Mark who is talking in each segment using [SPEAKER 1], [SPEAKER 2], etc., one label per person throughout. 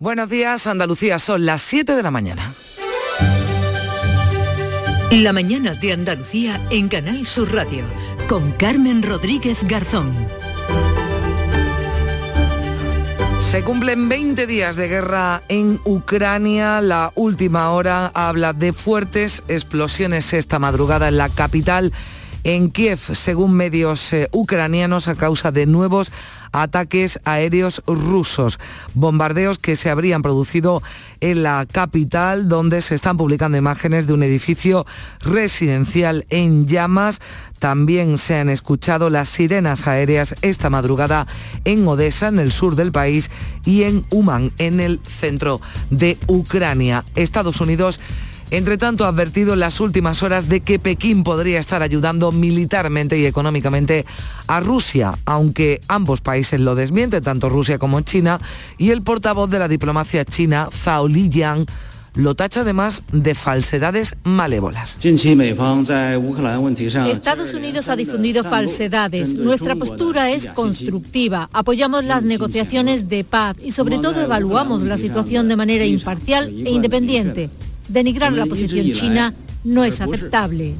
[SPEAKER 1] Buenos días, Andalucía, son las 7 de la mañana.
[SPEAKER 2] La mañana de Andalucía en Canal Sur Radio con Carmen Rodríguez Garzón.
[SPEAKER 1] Se cumplen 20 días de guerra en Ucrania. La última hora habla de fuertes explosiones esta madrugada en la capital, en Kiev, según medios eh, ucranianos, a causa de nuevos ataques aéreos rusos, bombardeos que se habrían producido en la capital, donde se están publicando imágenes de un edificio residencial en llamas. También se han escuchado las sirenas aéreas esta madrugada en Odessa, en el sur del país, y en Uman, en el centro de Ucrania. Estados Unidos entre tanto, ha advertido en las últimas horas de que Pekín podría estar ayudando militarmente y económicamente a Rusia, aunque ambos países lo desmienten, tanto Rusia como China, y el portavoz de la diplomacia china, Zhao Lijiang, lo tacha además de falsedades malévolas.
[SPEAKER 3] Estados Unidos ha difundido falsedades. Nuestra postura es constructiva. Apoyamos las negociaciones de paz y sobre todo evaluamos la situación de manera imparcial e independiente. Denigrar la posición china no es aceptable.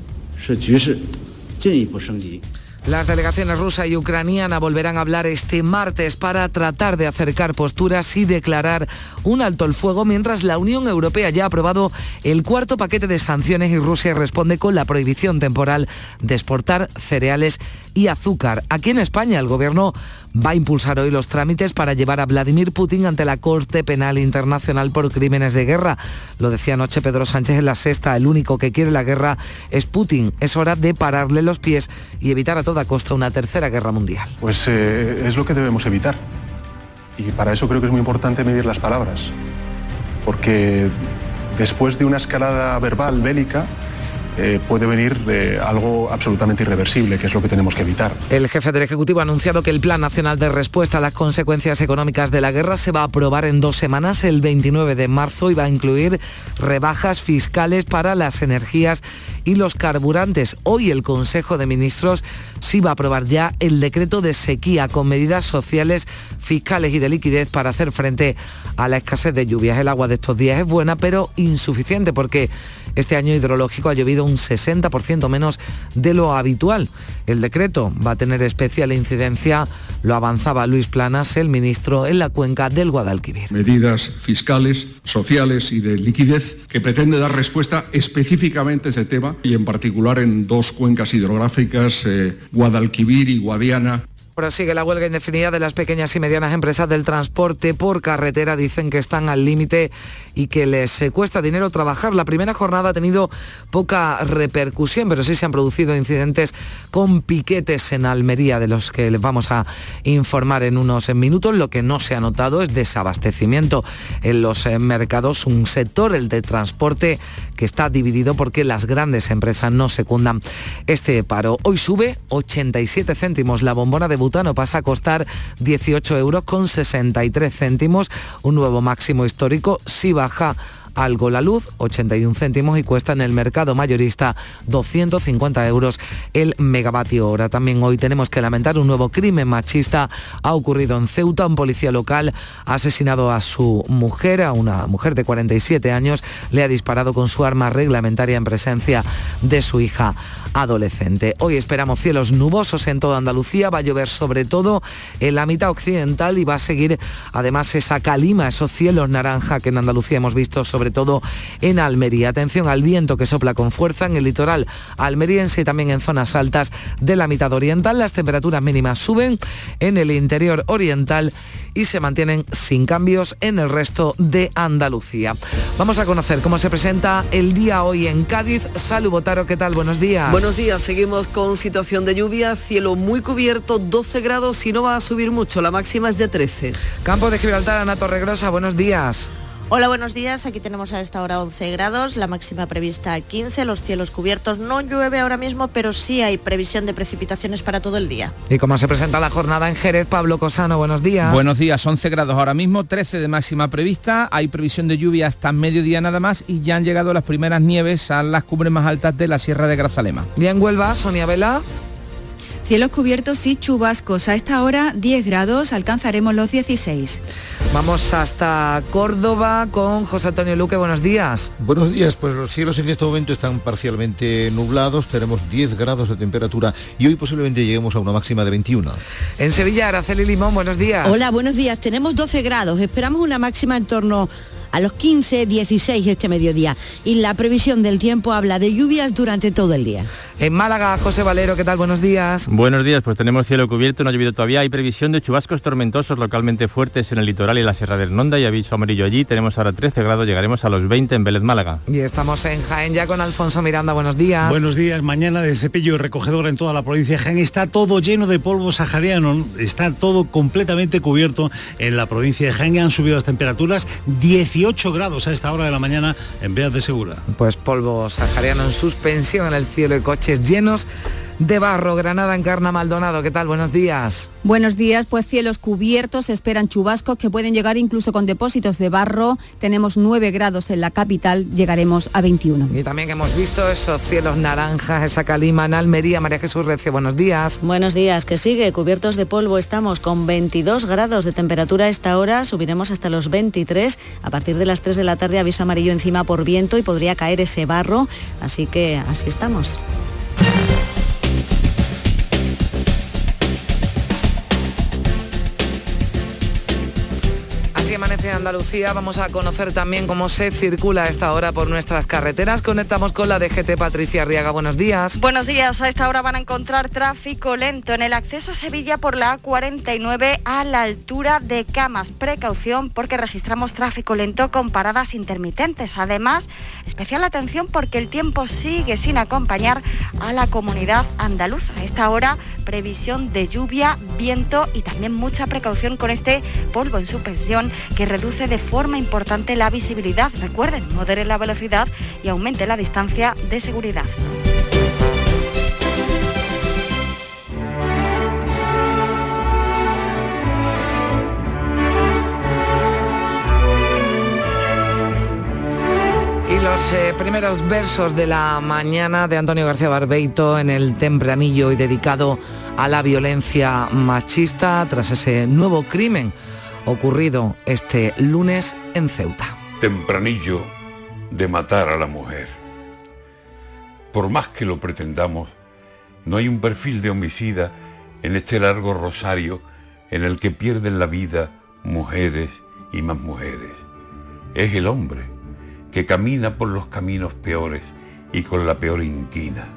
[SPEAKER 1] Las delegaciones rusa y ucraniana volverán a hablar este martes para tratar de acercar posturas y declarar un alto el fuego mientras la Unión Europea ya ha aprobado el cuarto paquete de sanciones y Rusia responde con la prohibición temporal de exportar cereales y azúcar. Aquí en España el gobierno va a impulsar hoy los trámites para llevar a Vladimir Putin ante la Corte Penal Internacional por crímenes de guerra. Lo decía anoche Pedro Sánchez en la sexta, el único que quiere la guerra es Putin. Es hora de pararle los pies y evitar a toda costa una tercera guerra mundial.
[SPEAKER 4] Pues eh, es lo que debemos evitar. Y para eso creo que es muy importante medir las palabras. Porque después de una escalada verbal bélica, eh, puede venir algo absolutamente irreversible, que es lo que tenemos que evitar.
[SPEAKER 1] El jefe del Ejecutivo ha anunciado que el Plan Nacional de Respuesta a las consecuencias económicas de la guerra se va a aprobar en dos semanas, el 29 de marzo, y va a incluir rebajas fiscales para las energías y los carburantes. Hoy el Consejo de Ministros sí va a aprobar ya el decreto de sequía con medidas sociales, fiscales y de liquidez para hacer frente a la escasez de lluvias. El agua de estos días es buena, pero insuficiente porque este año hidrológico ha llovido un 60% menos de lo habitual. El decreto va a tener especial incidencia, lo avanzaba Luis Planas, el ministro, en la cuenca del Guadalquivir.
[SPEAKER 5] Medidas fiscales, sociales y de liquidez que pretende dar respuesta específicamente a ese tema y en particular en dos cuencas hidrográficas, eh, Guadalquivir y Guadiana
[SPEAKER 1] sigue la huelga indefinida de las pequeñas y medianas empresas del transporte por carretera. Dicen que están al límite y que les cuesta dinero trabajar. La primera jornada ha tenido poca repercusión, pero sí se han producido incidentes con piquetes en Almería, de los que les vamos a informar en unos minutos. Lo que no se ha notado es desabastecimiento en los mercados, un sector, el de transporte, que está dividido porque las grandes empresas no secundan este paro. Hoy sube 87 céntimos la bombona de butano, pasa a costar 18 euros con 63 céntimos, un nuevo máximo histórico. Si baja algo la luz, 81 céntimos y cuesta en el mercado mayorista 250 euros el megavatio hora. También hoy tenemos que lamentar un nuevo crimen machista. Ha ocurrido en Ceuta. Un policía local ha asesinado a su mujer, a una mujer de 47 años. Le ha disparado con su arma reglamentaria en presencia de su hija adolescente. Hoy esperamos cielos nubosos en toda Andalucía. Va a llover sobre todo en la mitad occidental y va a seguir además esa calima, esos cielos naranja que en Andalucía hemos visto sobre todo en Almería. Atención al viento que sopla con fuerza en el litoral almeriense y también en zonas altas de la mitad oriental. Las temperaturas mínimas suben en el interior oriental y se mantienen sin cambios en el resto de Andalucía. Vamos a conocer cómo se presenta el día hoy en Cádiz. Salud Botaro, ¿qué tal? Buenos días.
[SPEAKER 6] Buenos días, seguimos con situación de lluvia, cielo muy cubierto, 12 grados y no va a subir mucho, la máxima es de 13.
[SPEAKER 1] Campo de Gibraltar, Ana Torregrosa, buenos días.
[SPEAKER 7] Hola, buenos días. Aquí tenemos a esta hora 11 grados, la máxima prevista 15, los cielos cubiertos. No llueve ahora mismo, pero sí hay previsión de precipitaciones para todo el día.
[SPEAKER 1] ¿Y cómo se presenta la jornada en Jerez? Pablo Cosano, buenos días.
[SPEAKER 8] Buenos días, 11 grados ahora mismo, 13 de máxima prevista. Hay previsión de lluvia hasta mediodía nada más y ya han llegado las primeras nieves a las cumbres más altas de la Sierra de Grazalema.
[SPEAKER 1] Bien, Huelva, Sonia Vela.
[SPEAKER 9] Cielos cubiertos y chubascos. A esta hora 10 grados, alcanzaremos los 16.
[SPEAKER 1] Vamos hasta Córdoba con José Antonio Luque. Buenos días.
[SPEAKER 10] Buenos días, pues los cielos en este momento están parcialmente nublados, tenemos 10 grados de temperatura y hoy posiblemente lleguemos a una máxima de 21.
[SPEAKER 1] En Sevilla, Araceli Limón, buenos días.
[SPEAKER 11] Hola, buenos días. Tenemos 12 grados, esperamos una máxima en torno a los 15, 16 este mediodía. Y la previsión del tiempo habla de lluvias durante todo el día.
[SPEAKER 1] En Málaga, José Valero, ¿qué tal? Buenos días.
[SPEAKER 12] Buenos días, pues tenemos cielo cubierto, no ha llovido todavía, hay previsión de chubascos tormentosos localmente fuertes en el litoral y la Sierra del Nonda y aviso amarillo allí, tenemos ahora 13 grados, llegaremos a los 20 en Vélez, Málaga.
[SPEAKER 1] Y estamos en Jaén ya con Alfonso Miranda, buenos días.
[SPEAKER 13] Buenos días, mañana de cepillo y recogedor en toda la provincia de Jaén, está todo lleno de polvo sahariano, está todo completamente cubierto en la provincia de Jaén, han subido las temperaturas 18 grados a esta hora de la mañana en Beas de Segura.
[SPEAKER 1] Pues polvo sahariano en suspensión en el cielo y coches llenos de barro. Granada Encarna Maldonado, ¿qué tal? Buenos días.
[SPEAKER 14] Buenos días, pues cielos cubiertos, esperan chubascos que pueden llegar incluso con depósitos de barro. Tenemos 9 grados en la capital, llegaremos a 21.
[SPEAKER 1] Y también hemos visto esos cielos naranjas, esa calima en Almería. María Jesús Recio, buenos días.
[SPEAKER 15] Buenos días, que sigue, cubiertos de polvo estamos con 22 grados de temperatura a esta hora, subiremos hasta los 23. A partir de las 3 de la tarde aviso amarillo encima por viento y podría caer ese barro, así que así estamos.
[SPEAKER 1] Andalucía. Vamos a conocer también cómo se circula a esta hora por nuestras carreteras. Conectamos con la DGT Patricia Arriaga. Buenos días.
[SPEAKER 16] Buenos días. A esta hora van a encontrar tráfico lento en el acceso a Sevilla por la A49 a la altura de Camas. Precaución porque registramos tráfico lento con paradas intermitentes. Además, especial atención porque el tiempo sigue sin acompañar a la comunidad andaluza. A esta hora, previsión de lluvia, viento y también mucha precaución con este polvo en suspensión que reduce de forma importante la visibilidad. Recuerden, modere la velocidad y aumente la distancia de seguridad.
[SPEAKER 1] Y los eh, primeros versos de la mañana de Antonio García Barbeito en el tempranillo y dedicado a la violencia machista tras ese nuevo crimen ocurrido este lunes en Ceuta.
[SPEAKER 17] Tempranillo de matar a la mujer. Por más que lo pretendamos, no hay un perfil de homicida en este largo rosario en el que pierden la vida mujeres y más mujeres. Es el hombre que camina por los caminos peores y con la peor inquina,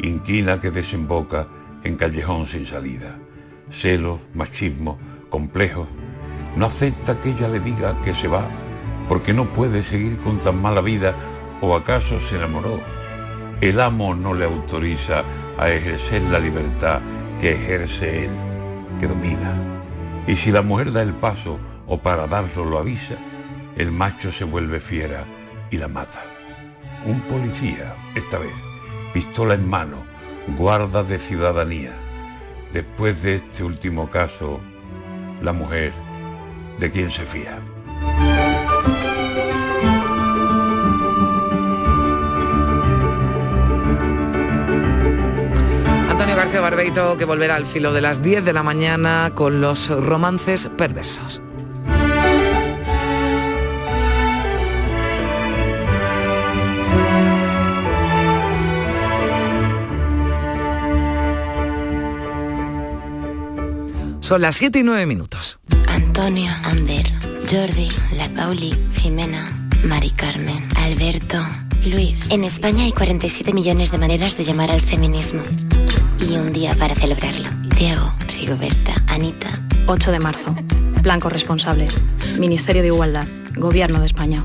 [SPEAKER 17] inquina que desemboca en callejón sin salida. Celos, machismo, complejos, no acepta que ella le diga que se va porque no puede seguir con tan mala vida o acaso se enamoró. El amo no le autoriza a ejercer la libertad que ejerce él, que domina. Y si la mujer da el paso o para darlo lo avisa, el macho se vuelve fiera y la mata. Un policía, esta vez, pistola en mano, guarda de ciudadanía. Después de este último caso, la mujer de quien se fía.
[SPEAKER 1] Antonio García Barbeito que volverá al filo de las 10 de la mañana con los romances perversos. Son las 7 y 9 minutos.
[SPEAKER 18] Antonio, Ander, Jordi, La Pauli, Jimena, Mari Carmen, Alberto, Luis. En España hay 47 millones de maneras de llamar al feminismo. Y un día para celebrarlo. Diego, Rigoberta, Anita.
[SPEAKER 19] 8 de marzo. Blancos responsables. Ministerio de Igualdad. Gobierno de España.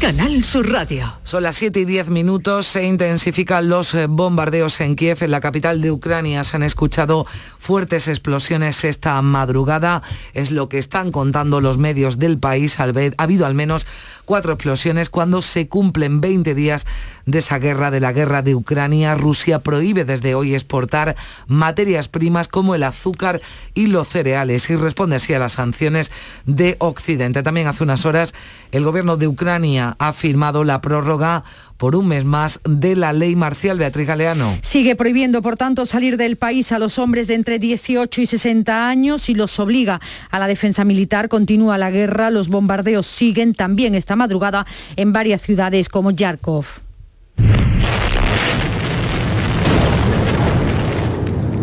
[SPEAKER 2] Canal Sur Radio.
[SPEAKER 1] Son las 7 y 10 minutos, se intensifican los eh, bombardeos en Kiev, en la capital de Ucrania. Se han escuchado fuertes explosiones esta madrugada, es lo que están contando los medios del país. Ha habido al menos cuatro explosiones cuando se cumplen 20 días de esa guerra, de la guerra de Ucrania. Rusia prohíbe desde hoy exportar materias primas como el azúcar y los cereales y responde así a las sanciones de Occidente. También hace unas horas el gobierno de Ucrania ha firmado la prórroga por un mes más de la ley marcial Beatriz Galeano.
[SPEAKER 20] Sigue prohibiendo, por tanto, salir del país a los hombres de entre 18 y 60 años y los obliga a la defensa militar. Continúa la guerra, los bombardeos siguen también madrugada en varias ciudades como Yarkov.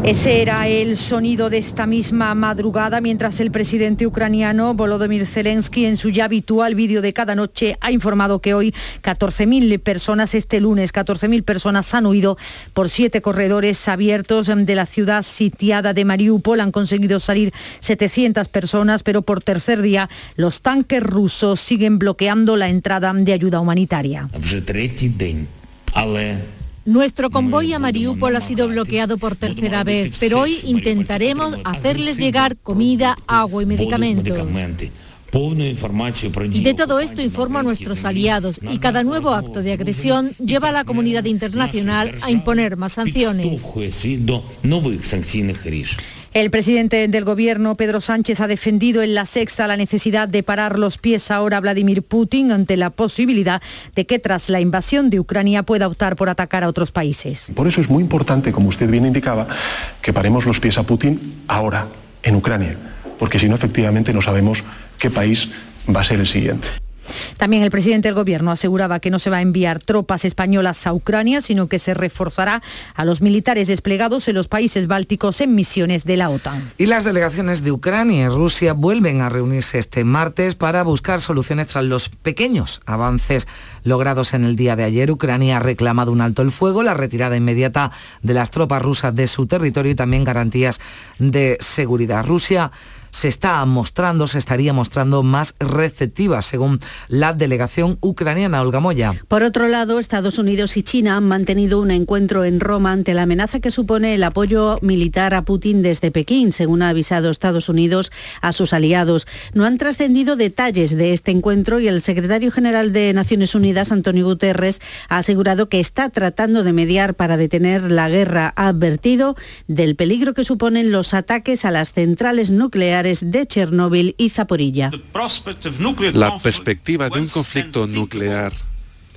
[SPEAKER 20] Ese era el sonido de esta misma madrugada mientras el presidente ucraniano Volodymyr Zelensky en su ya habitual vídeo de cada noche ha informado que hoy 14.000 personas, este lunes 14.000 personas han huido por siete corredores abiertos de la ciudad sitiada de Mariupol. Han conseguido salir 700 personas, pero por tercer día los tanques rusos siguen bloqueando la entrada de ayuda humanitaria.
[SPEAKER 3] Nuestro convoy a Mariupol ha sido bloqueado por tercera vez, pero hoy intentaremos hacerles llegar comida, agua y medicamentos. De todo esto informo a nuestros aliados y cada nuevo acto de agresión lleva a la comunidad internacional a imponer más sanciones.
[SPEAKER 20] El presidente del gobierno, Pedro Sánchez, ha defendido en la sexta la necesidad de parar los pies ahora a Vladimir Putin ante la posibilidad de que tras la invasión de Ucrania pueda optar por atacar a otros países.
[SPEAKER 4] Por eso es muy importante, como usted bien indicaba, que paremos los pies a Putin ahora, en Ucrania, porque si no, efectivamente, no sabemos qué país va a ser el siguiente.
[SPEAKER 20] También el presidente del Gobierno aseguraba que no se va a enviar tropas españolas a Ucrania, sino que se reforzará a los militares desplegados en los países bálticos en misiones de la OTAN.
[SPEAKER 1] Y las delegaciones de Ucrania y Rusia vuelven a reunirse este martes para buscar soluciones tras los pequeños avances logrados en el día de ayer. Ucrania ha reclamado un alto el fuego, la retirada inmediata de las tropas rusas de su territorio y también garantías de seguridad. Rusia se está mostrando, se estaría mostrando más receptiva, según la delegación ucraniana Olga Moya.
[SPEAKER 20] Por otro lado, Estados Unidos y China han mantenido un encuentro en Roma ante la amenaza que supone el apoyo militar a Putin desde Pekín, según ha avisado Estados Unidos a sus aliados. No han trascendido detalles de este encuentro y el secretario general de Naciones Unidas, Antonio Guterres, ha asegurado que está tratando de mediar para detener la guerra. Ha advertido del peligro que suponen los ataques a las centrales nucleares de Chernóbil y Zaporilla.
[SPEAKER 21] La perspectiva de un conflicto nuclear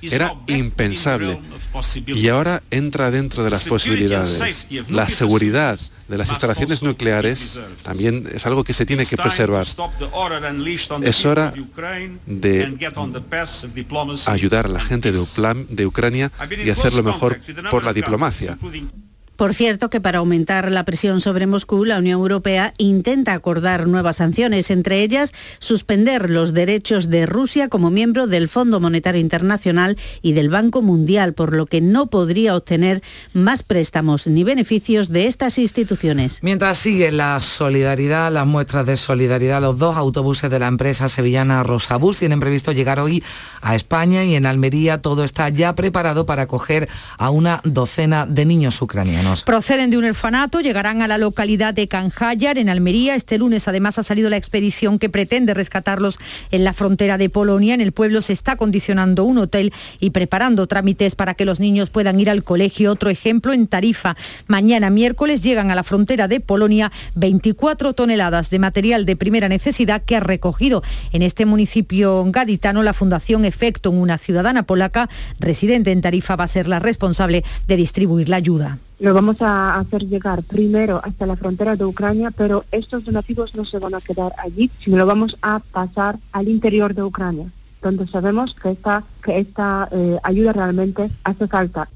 [SPEAKER 21] era impensable y ahora entra dentro de las posibilidades. La seguridad de las instalaciones nucleares también es algo que se tiene que preservar. Es hora de ayudar a la gente de, Ucrania y hacerlo mejor por la diplomacia.
[SPEAKER 20] Por cierto, que para aumentar la presión sobre Moscú, la Unión Europea intenta acordar nuevas sanciones, entre ellas suspender los derechos de Rusia como miembro del Fondo Monetario Internacional y del Banco Mundial, por lo que no podría obtener más préstamos ni beneficios de estas instituciones.
[SPEAKER 1] Mientras sigue la solidaridad, las muestras de solidaridad, los dos autobuses de la empresa sevillana Rosabús tienen previsto llegar hoy a España y en Almería todo está ya preparado para acoger a una docena de niños ucranianos.
[SPEAKER 20] Proceden de un orfanato, llegarán a la localidad de Canjayar, en Almería. Este lunes además ha salido la expedición que pretende rescatarlos en la frontera de Polonia. En el pueblo se está condicionando un hotel y preparando trámites para que los niños puedan ir al colegio. Otro ejemplo en Tarifa. Mañana miércoles llegan a la frontera de Polonia 24 toneladas de material de primera necesidad que ha recogido en este municipio gaditano la Fundación Efecto, una ciudadana polaca residente en Tarifa, va a ser la responsable de distribuir la ayuda.
[SPEAKER 22] Lo vamos a hacer llegar primero hasta la frontera de Ucrania, pero estos donativos no se van a quedar allí, sino lo vamos a pasar al interior de Ucrania, donde sabemos que esta, que esta eh, ayuda realmente hace falta.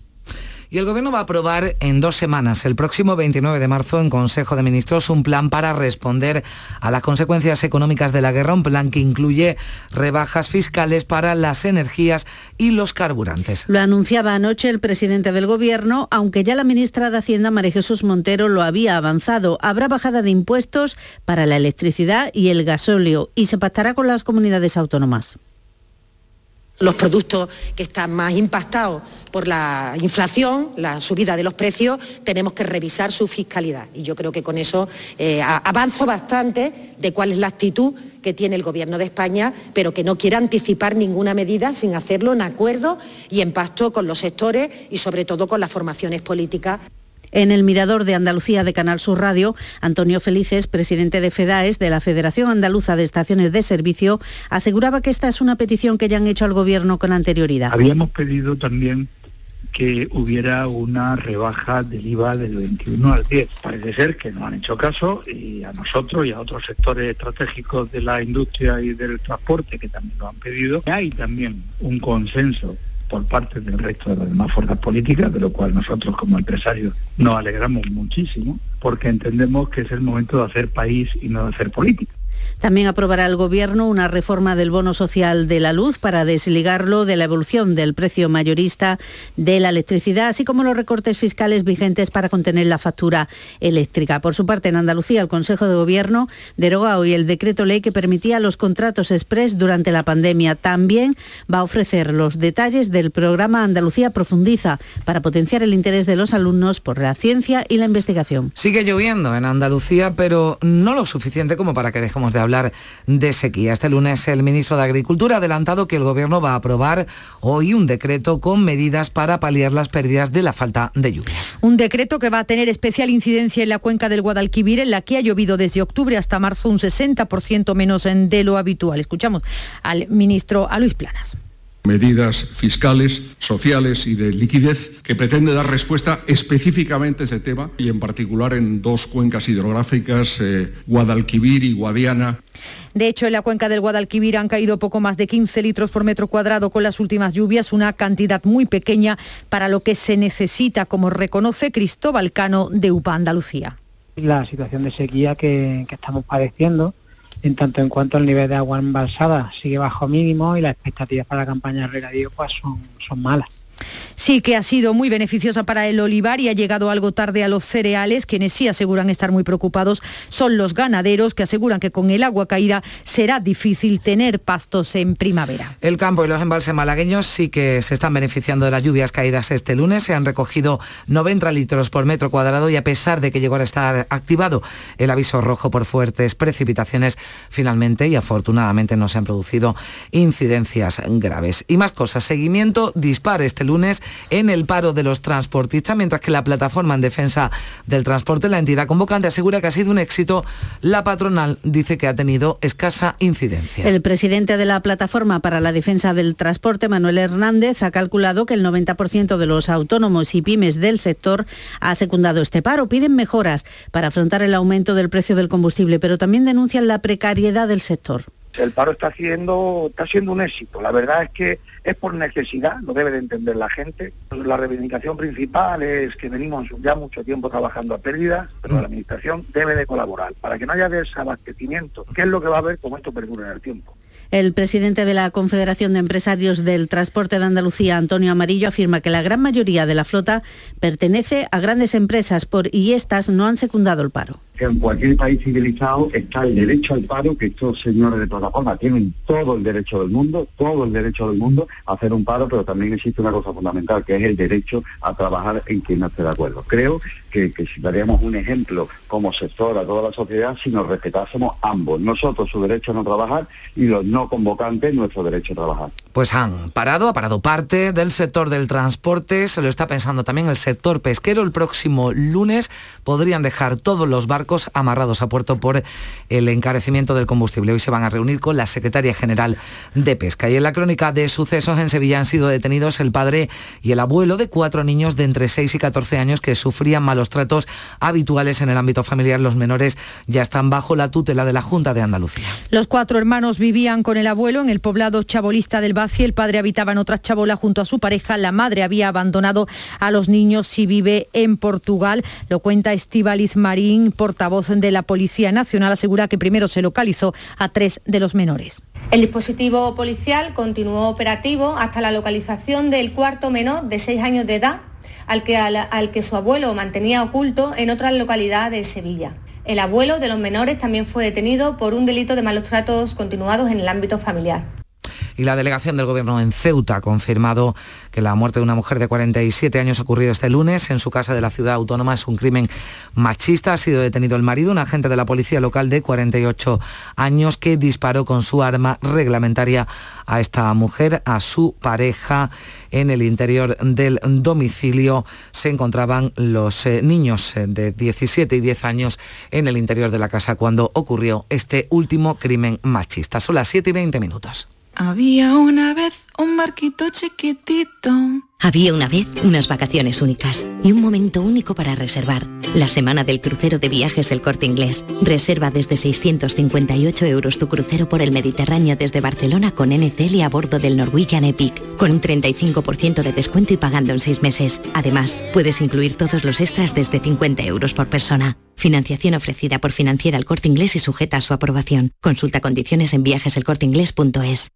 [SPEAKER 1] Y el Gobierno va a aprobar en dos semanas, el próximo 29 de marzo, en Consejo de Ministros, un plan para responder a las consecuencias económicas de la guerra, un plan que incluye rebajas fiscales para las energías y los carburantes.
[SPEAKER 20] Lo anunciaba anoche el presidente del Gobierno, aunque ya la ministra de Hacienda, María Jesús Montero, lo había avanzado. Habrá bajada de impuestos para la electricidad y el gasóleo y se pactará con las comunidades autónomas.
[SPEAKER 23] Los productos que están más impactados por la inflación, la subida de los precios, tenemos que revisar su fiscalidad. Y yo creo que con eso eh, avanzo bastante de cuál es la actitud que tiene el Gobierno de España, pero que no quiere anticipar ninguna medida sin hacerlo en acuerdo y en pacto con los sectores y sobre todo con las formaciones políticas.
[SPEAKER 20] En el Mirador de Andalucía de Canal Sur Radio, Antonio Felices, presidente de FEDAES, de la Federación Andaluza de Estaciones de Servicio, aseguraba que esta es una petición que ya han hecho al Gobierno con anterioridad.
[SPEAKER 24] Habíamos pedido también que hubiera una rebaja del IVA del 21 al 10. Parece ser que no han hecho caso y a nosotros y a otros sectores estratégicos de la industria y del transporte que también lo han pedido. Hay también un consenso por parte del resto de las demás fuerzas políticas, de lo cual nosotros como empresarios nos alegramos muchísimo, porque entendemos que es el momento de hacer país y no de hacer política.
[SPEAKER 20] También aprobará el Gobierno una reforma del bono social de la luz para desligarlo de la evolución del precio mayorista de la electricidad, así como los recortes fiscales vigentes para contener la factura eléctrica. Por su parte, en Andalucía, el Consejo de Gobierno deroga hoy el decreto ley que permitía los contratos express durante la pandemia. También va a ofrecer los detalles del programa Andalucía Profundiza para potenciar el interés de los alumnos por la ciencia y la investigación.
[SPEAKER 1] Sigue lloviendo en Andalucía, pero no lo suficiente como para que dejemos de hablar de sequía. Este lunes el ministro de Agricultura ha adelantado que el Gobierno va a aprobar hoy un decreto con medidas para paliar las pérdidas de la falta de lluvias.
[SPEAKER 20] Un decreto que va a tener especial incidencia en la cuenca del Guadalquivir, en la que ha llovido desde octubre hasta marzo un 60% menos de lo habitual. Escuchamos al ministro a Luis Planas
[SPEAKER 25] medidas fiscales, sociales y de liquidez que pretende dar respuesta específicamente a ese tema y en particular en dos cuencas hidrográficas, eh, Guadalquivir y Guadiana.
[SPEAKER 20] De hecho, en la cuenca del Guadalquivir han caído poco más de 15 litros por metro cuadrado con las últimas lluvias, una cantidad muy pequeña para lo que se necesita, como reconoce Cristóbal Cano de UPA Andalucía.
[SPEAKER 9] La situación de sequía que, que estamos padeciendo en tanto en cuanto el nivel de agua embalsada sigue bajo mínimo y las expectativas para la campaña de regadío pues son, son malas.
[SPEAKER 20] Sí que ha sido muy beneficiosa para el olivar y ha llegado algo tarde a los cereales. Quienes sí aseguran estar muy preocupados son los ganaderos que aseguran que con el agua caída será difícil tener pastos en primavera.
[SPEAKER 1] El campo y los embalses malagueños sí que se están beneficiando de las lluvias caídas este lunes. Se han recogido 90 litros por metro cuadrado y a pesar de que llegó a estar activado el aviso rojo por fuertes precipitaciones, finalmente y afortunadamente no se han producido incidencias graves. Y más cosas. Seguimiento dispar este lunes en el paro de los transportistas, mientras que la plataforma en defensa del transporte, la entidad convocante, asegura que ha sido un éxito. La patronal dice que ha tenido escasa incidencia.
[SPEAKER 20] El presidente de la plataforma para la defensa del transporte, Manuel Hernández, ha calculado que el 90% de los autónomos y pymes del sector ha secundado este paro. Piden mejoras para afrontar el aumento del precio del combustible, pero también denuncian la precariedad del sector.
[SPEAKER 26] El paro está siendo, está siendo un éxito. La verdad es que es por necesidad, lo debe de entender la gente. La reivindicación principal es que venimos ya mucho tiempo trabajando a pérdidas, pero la Administración debe de colaborar para que no haya desabastecimiento, que es lo que va a haber como esto perdura en el tiempo.
[SPEAKER 20] El presidente de la Confederación de Empresarios del Transporte de Andalucía, Antonio Amarillo, afirma que la gran mayoría de la flota pertenece a grandes empresas por, y estas no han secundado el paro
[SPEAKER 10] en cualquier país civilizado está el derecho al paro, que estos señores de plataforma tienen todo el derecho del mundo, todo el derecho del mundo a hacer un paro, pero también existe una cosa fundamental, que es el derecho a trabajar en quien no esté de acuerdo. Creo que, que si daríamos un ejemplo como sector a toda la sociedad, si nos respetásemos ambos, nosotros su derecho a no trabajar y los no convocantes nuestro derecho a trabajar.
[SPEAKER 1] Pues han parado, ha parado parte del sector del transporte, se lo está pensando también el sector pesquero. El próximo lunes podrían dejar todos los barcos amarrados a puerto por el encarecimiento del combustible. Hoy se van a reunir con la secretaria general de Pesca. Y en la crónica de sucesos en Sevilla han sido detenidos el padre y el abuelo de cuatro niños de entre 6 y 14 años que sufrían malos tratos habituales en el ámbito familiar. Los menores ya están bajo la tutela de la Junta de Andalucía.
[SPEAKER 20] Los cuatro hermanos vivían con el abuelo en el poblado chabolista del el padre habitaba en otra chabola junto a su pareja, la madre había abandonado a los niños y vive en Portugal. Lo cuenta Estivaliz Marín, portavoz de la Policía Nacional, asegura que primero se localizó a tres de los menores.
[SPEAKER 27] El dispositivo policial continuó operativo hasta la localización del cuarto menor de seis años de edad, al que, al que su abuelo mantenía oculto en otra localidad de Sevilla. El abuelo de los menores también fue detenido por un delito de malos tratos continuados en el ámbito familiar.
[SPEAKER 1] Y la delegación del Gobierno en Ceuta ha confirmado que la muerte de una mujer de 47 años ocurrido este lunes en su casa de la ciudad autónoma es un crimen machista. Ha sido detenido el marido, un agente de la policía local de 48 años que disparó con su arma reglamentaria a esta mujer, a su pareja. En el interior del domicilio se encontraban los eh, niños eh, de 17 y 10 años en el interior de la casa cuando ocurrió este último crimen machista. Son las 7 y 20 minutos.
[SPEAKER 28] Había una vez un barquito chiquitito.
[SPEAKER 29] Había una vez unas vacaciones únicas y un momento único para reservar. La semana del crucero de viajes El Corte Inglés. Reserva desde 658 euros tu crucero por el Mediterráneo desde Barcelona con NCL a bordo del Norwegian Epic, con un 35% de descuento y pagando en seis meses. Además, puedes incluir todos los extras desde 50 euros por persona. Financiación ofrecida por Financiera El Corte Inglés y sujeta a su aprobación. Consulta condiciones en viajeselcorteinglés.es.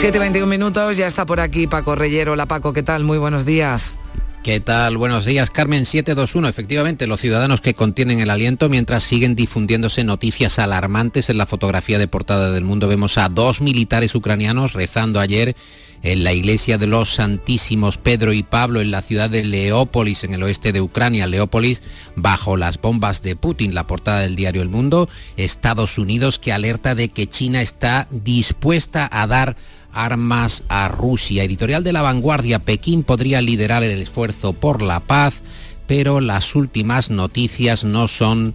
[SPEAKER 1] 7.21 minutos, ya está por aquí Paco Reyero. La Paco, ¿qué tal? Muy buenos días.
[SPEAKER 30] ¿Qué tal? Buenos días, Carmen 721. Efectivamente, los ciudadanos que contienen el aliento mientras siguen difundiéndose noticias alarmantes en la fotografía de portada del mundo. Vemos a dos militares ucranianos rezando ayer en la iglesia de los Santísimos Pedro y Pablo en la ciudad de Leópolis, en el oeste de Ucrania. Leópolis, bajo las bombas de Putin, la portada del diario El Mundo. Estados Unidos que alerta de que China está dispuesta a dar armas a Rusia. Editorial de la vanguardia, Pekín podría liderar el esfuerzo por la paz, pero las últimas noticias no son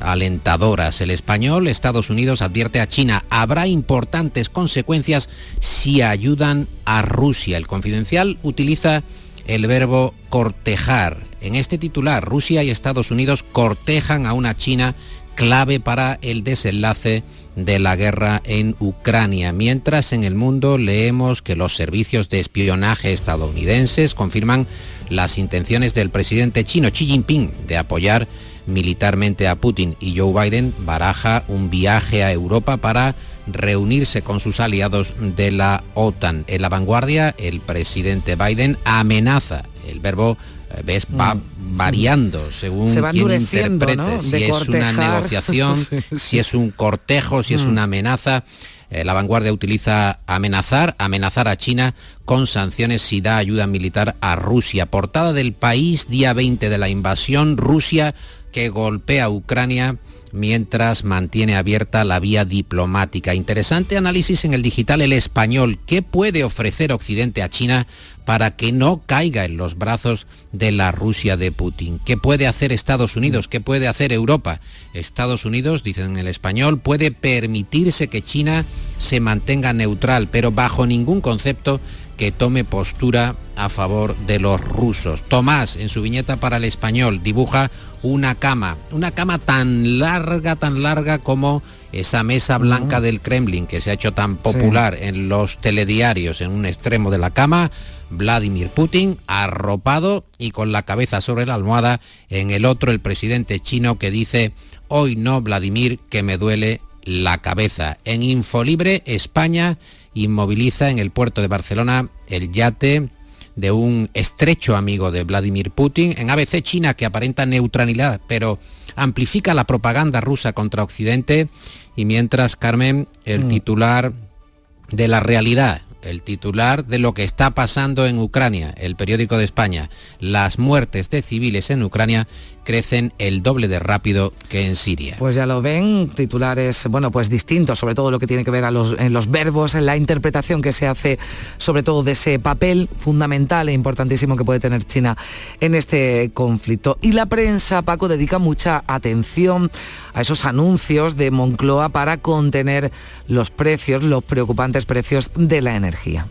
[SPEAKER 30] alentadoras. El español, Estados Unidos advierte a China, habrá importantes consecuencias si ayudan a Rusia. El confidencial utiliza el verbo cortejar. En este titular, Rusia y Estados Unidos cortejan a una China clave para el desenlace de la guerra en Ucrania, mientras en el mundo leemos que los servicios de espionaje estadounidenses confirman las intenciones del presidente chino Xi Jinping de apoyar militarmente a Putin y Joe Biden baraja un viaje a Europa para reunirse con sus aliados de la OTAN. En la vanguardia, el presidente Biden amenaza, el verbo ves, va mm. variando según
[SPEAKER 1] Se va
[SPEAKER 30] quien interprete si es una negociación, si es un cortejo, si es mm. una amenaza. Eh, la vanguardia utiliza amenazar, amenazar a China con sanciones si da ayuda militar a Rusia. Portada del país, día 20 de la invasión, Rusia que golpea a Ucrania mientras mantiene abierta la vía diplomática. Interesante análisis en el digital El Español. ¿Qué puede ofrecer Occidente a China para que no caiga en los brazos de la Rusia de Putin? ¿Qué puede hacer Estados Unidos? ¿Qué puede hacer Europa? Estados Unidos, dicen en el español, puede permitirse que China se mantenga neutral, pero bajo ningún concepto que tome postura a favor de los rusos. Tomás, en su viñeta para el español, dibuja una cama, una cama tan larga, tan larga como esa mesa blanca del Kremlin que se ha hecho tan popular en los telediarios en un extremo de la cama, Vladimir Putin arropado y con la cabeza sobre la almohada, en el otro el presidente chino que dice, hoy no Vladimir, que me duele la cabeza. En Infolibre, España inmoviliza en el puerto de Barcelona el yate de un estrecho amigo de Vladimir Putin, en ABC China que aparenta neutralidad, pero amplifica la propaganda rusa contra Occidente, y mientras, Carmen, el mm. titular de la realidad, el titular de lo que está pasando en Ucrania, el periódico de España, las muertes de civiles en Ucrania crecen el doble de rápido que en Siria.
[SPEAKER 1] Pues ya lo ven, titulares, bueno, pues distintos, sobre todo lo que tiene que ver a los, en los verbos, en la interpretación que se hace, sobre todo de ese papel fundamental e importantísimo que puede tener China en este conflicto. Y la prensa, Paco, dedica mucha atención a esos anuncios de Moncloa para contener los precios, los preocupantes precios de la energía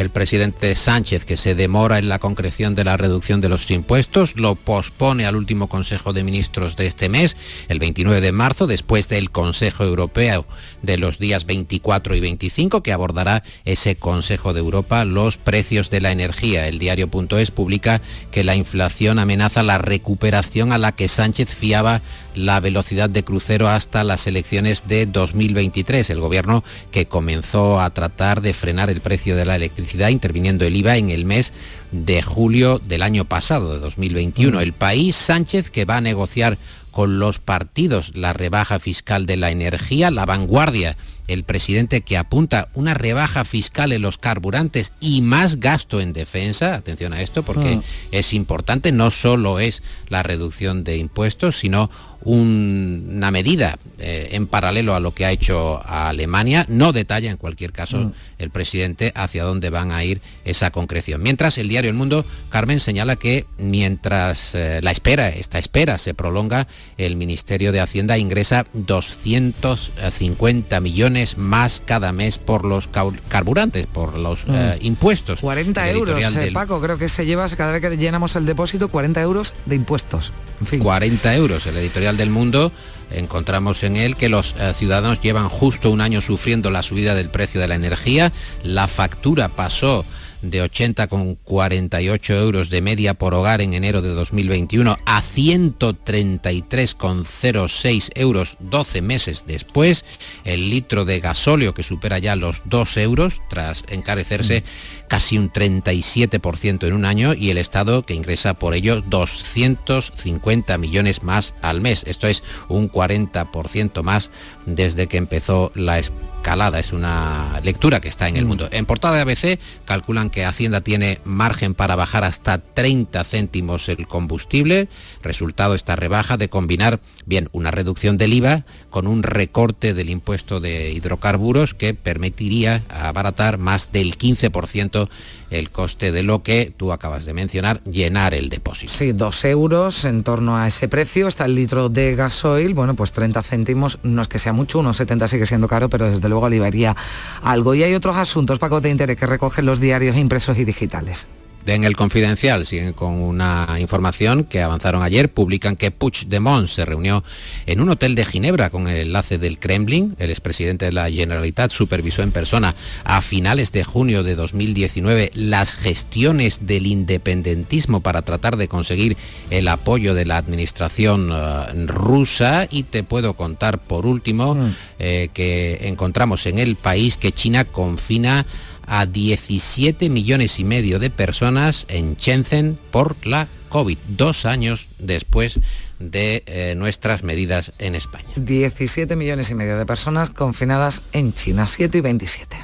[SPEAKER 30] el presidente Sánchez, que se demora en la concreción de la reducción de los impuestos, lo pospone al último Consejo de Ministros de este mes, el 29 de marzo, después del Consejo Europeo de los días 24 y 25, que abordará ese Consejo de Europa los precios de la energía. El diario.es publica que la inflación amenaza la recuperación a la que Sánchez fiaba la velocidad de crucero hasta las elecciones de 2023. El gobierno que comenzó a tratar de frenar el precio de la electricidad interviniendo el IVA en el mes de julio del año pasado, de 2021. Mm. El país Sánchez que va a negociar con los partidos, la rebaja fiscal de la energía, la vanguardia el presidente que apunta una rebaja fiscal en los carburantes y más gasto en defensa, atención a esto porque ah. es importante, no solo es la reducción de impuestos, sino una medida eh, en paralelo a lo que ha hecho Alemania. No detalla en cualquier caso mm. el presidente hacia dónde van a ir esa concreción. Mientras el diario El Mundo, Carmen, señala que mientras eh, la espera, esta espera se prolonga, el Ministerio de Hacienda ingresa 250 millones más cada mes por los carburantes, por los mm. eh, impuestos.
[SPEAKER 1] 40 euros, Paco, creo que se lleva cada vez que llenamos el depósito 40 euros de impuestos.
[SPEAKER 30] 40 euros. El editorial del Mundo encontramos en él que los eh, ciudadanos llevan justo un año sufriendo la subida del precio de la energía. La factura pasó de 80,48 euros de media por hogar en enero de 2021 a 133,06 euros 12 meses después. El litro de gasóleo que supera ya los 2 euros tras encarecerse. Mm casi un 37% en un año y el Estado que ingresa por ello 250 millones más al mes. Esto es un 40% más desde que empezó la escalada. Es una lectura que está en el mm. mundo. En portada de ABC calculan que Hacienda tiene margen para bajar hasta 30 céntimos el combustible. Resultado esta rebaja de combinar bien una reducción del IVA con un recorte del impuesto de hidrocarburos que permitiría abaratar más del 15% el coste de lo que tú acabas de mencionar, llenar el depósito.
[SPEAKER 1] Sí, dos euros en torno a ese precio. Está el litro de gasoil, bueno, pues 30 céntimos, no es que sea mucho, unos 70 sigue siendo caro, pero desde luego aliviaría algo. Y hay otros asuntos, Paco, de interés que recogen los diarios impresos y digitales.
[SPEAKER 30] En el Confidencial siguen con una información que avanzaron ayer, publican que Puigdemont se reunió en un hotel de Ginebra con el enlace del Kremlin. El expresidente de la Generalitat supervisó en persona a finales de junio de 2019 las gestiones del independentismo para tratar de conseguir el apoyo de la administración eh, rusa y te puedo contar por último mm. eh, que encontramos en el país que China confina a 17 millones y medio de personas en Shenzhen por la COVID, dos años después de eh, nuestras medidas en España.
[SPEAKER 1] 17 millones y medio de personas confinadas en China, 7 y 27.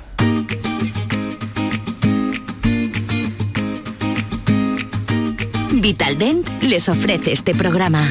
[SPEAKER 29] Vitaldent les ofrece este programa.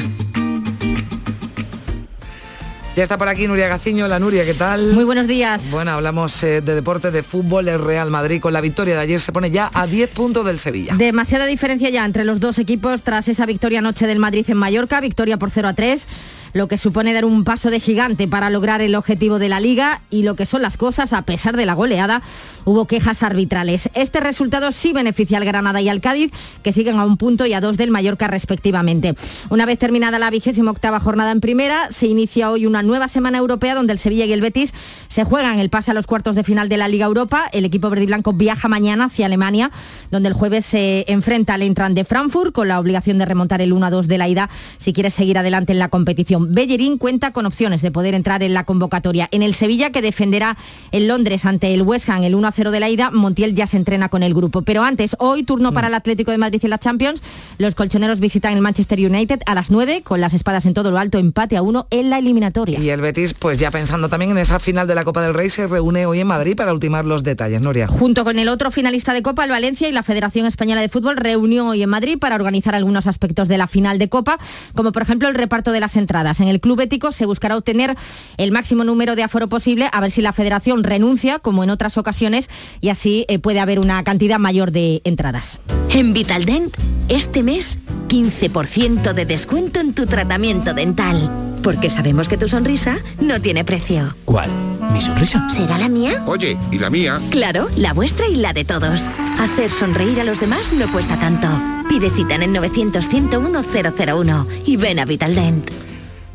[SPEAKER 1] Ya está por aquí Nuria Gaciño. La Nuria, ¿qué tal?
[SPEAKER 31] Muy buenos días.
[SPEAKER 1] Bueno, hablamos eh, de deporte, de fútbol. El Real Madrid con la victoria de ayer se pone ya a 10 puntos del Sevilla.
[SPEAKER 31] Demasiada diferencia ya entre los dos equipos tras esa victoria anoche del Madrid en Mallorca, victoria por 0 a 3 lo que supone dar un paso de gigante para lograr el objetivo de la liga y lo que son las cosas, a pesar de la goleada, hubo quejas arbitrales. Este resultado sí beneficia al Granada y al Cádiz, que siguen a un punto y a dos del Mallorca respectivamente. Una vez terminada la vigésima octava jornada en primera, se inicia hoy una nueva semana europea donde el Sevilla y el Betis se juegan el pase a los cuartos de final de la Liga Europa. El equipo verde y blanco viaja mañana hacia Alemania, donde el jueves se enfrenta al Entran de Frankfurt con la obligación de remontar el 1 a 2 de la ida si quiere seguir adelante en la competición. Bellerín cuenta con opciones de poder entrar en la convocatoria. En el Sevilla, que defenderá en Londres ante el West Ham el 1-0 de la ida, Montiel ya se entrena con el grupo. Pero antes, hoy turno para el Atlético de Madrid en la Champions. Los colchoneros visitan el Manchester United a las 9 con las espadas en todo lo alto, empate a 1 en la eliminatoria.
[SPEAKER 1] Y el Betis, pues ya pensando también en esa final de la Copa del Rey, se reúne hoy en Madrid para ultimar los detalles, Noria.
[SPEAKER 31] Junto con el otro finalista de Copa, el Valencia y la Federación Española de Fútbol reunió hoy en Madrid para organizar algunos aspectos de la final de Copa, como por ejemplo el reparto de las entradas. En el club ético se buscará obtener el máximo número de aforo posible, a ver si la federación renuncia, como en otras ocasiones, y así eh, puede haber una cantidad mayor de entradas.
[SPEAKER 29] En Vitaldent, este mes, 15% de descuento en tu tratamiento dental. Porque sabemos que tu sonrisa no tiene precio.
[SPEAKER 30] ¿Cuál? ¿Mi sonrisa?
[SPEAKER 29] ¿Será la mía?
[SPEAKER 32] Oye, ¿y la mía?
[SPEAKER 29] Claro, la vuestra y la de todos. Hacer sonreír a los demás no cuesta tanto. Pide cita en el 900 101 001 y ven a Vitaldent.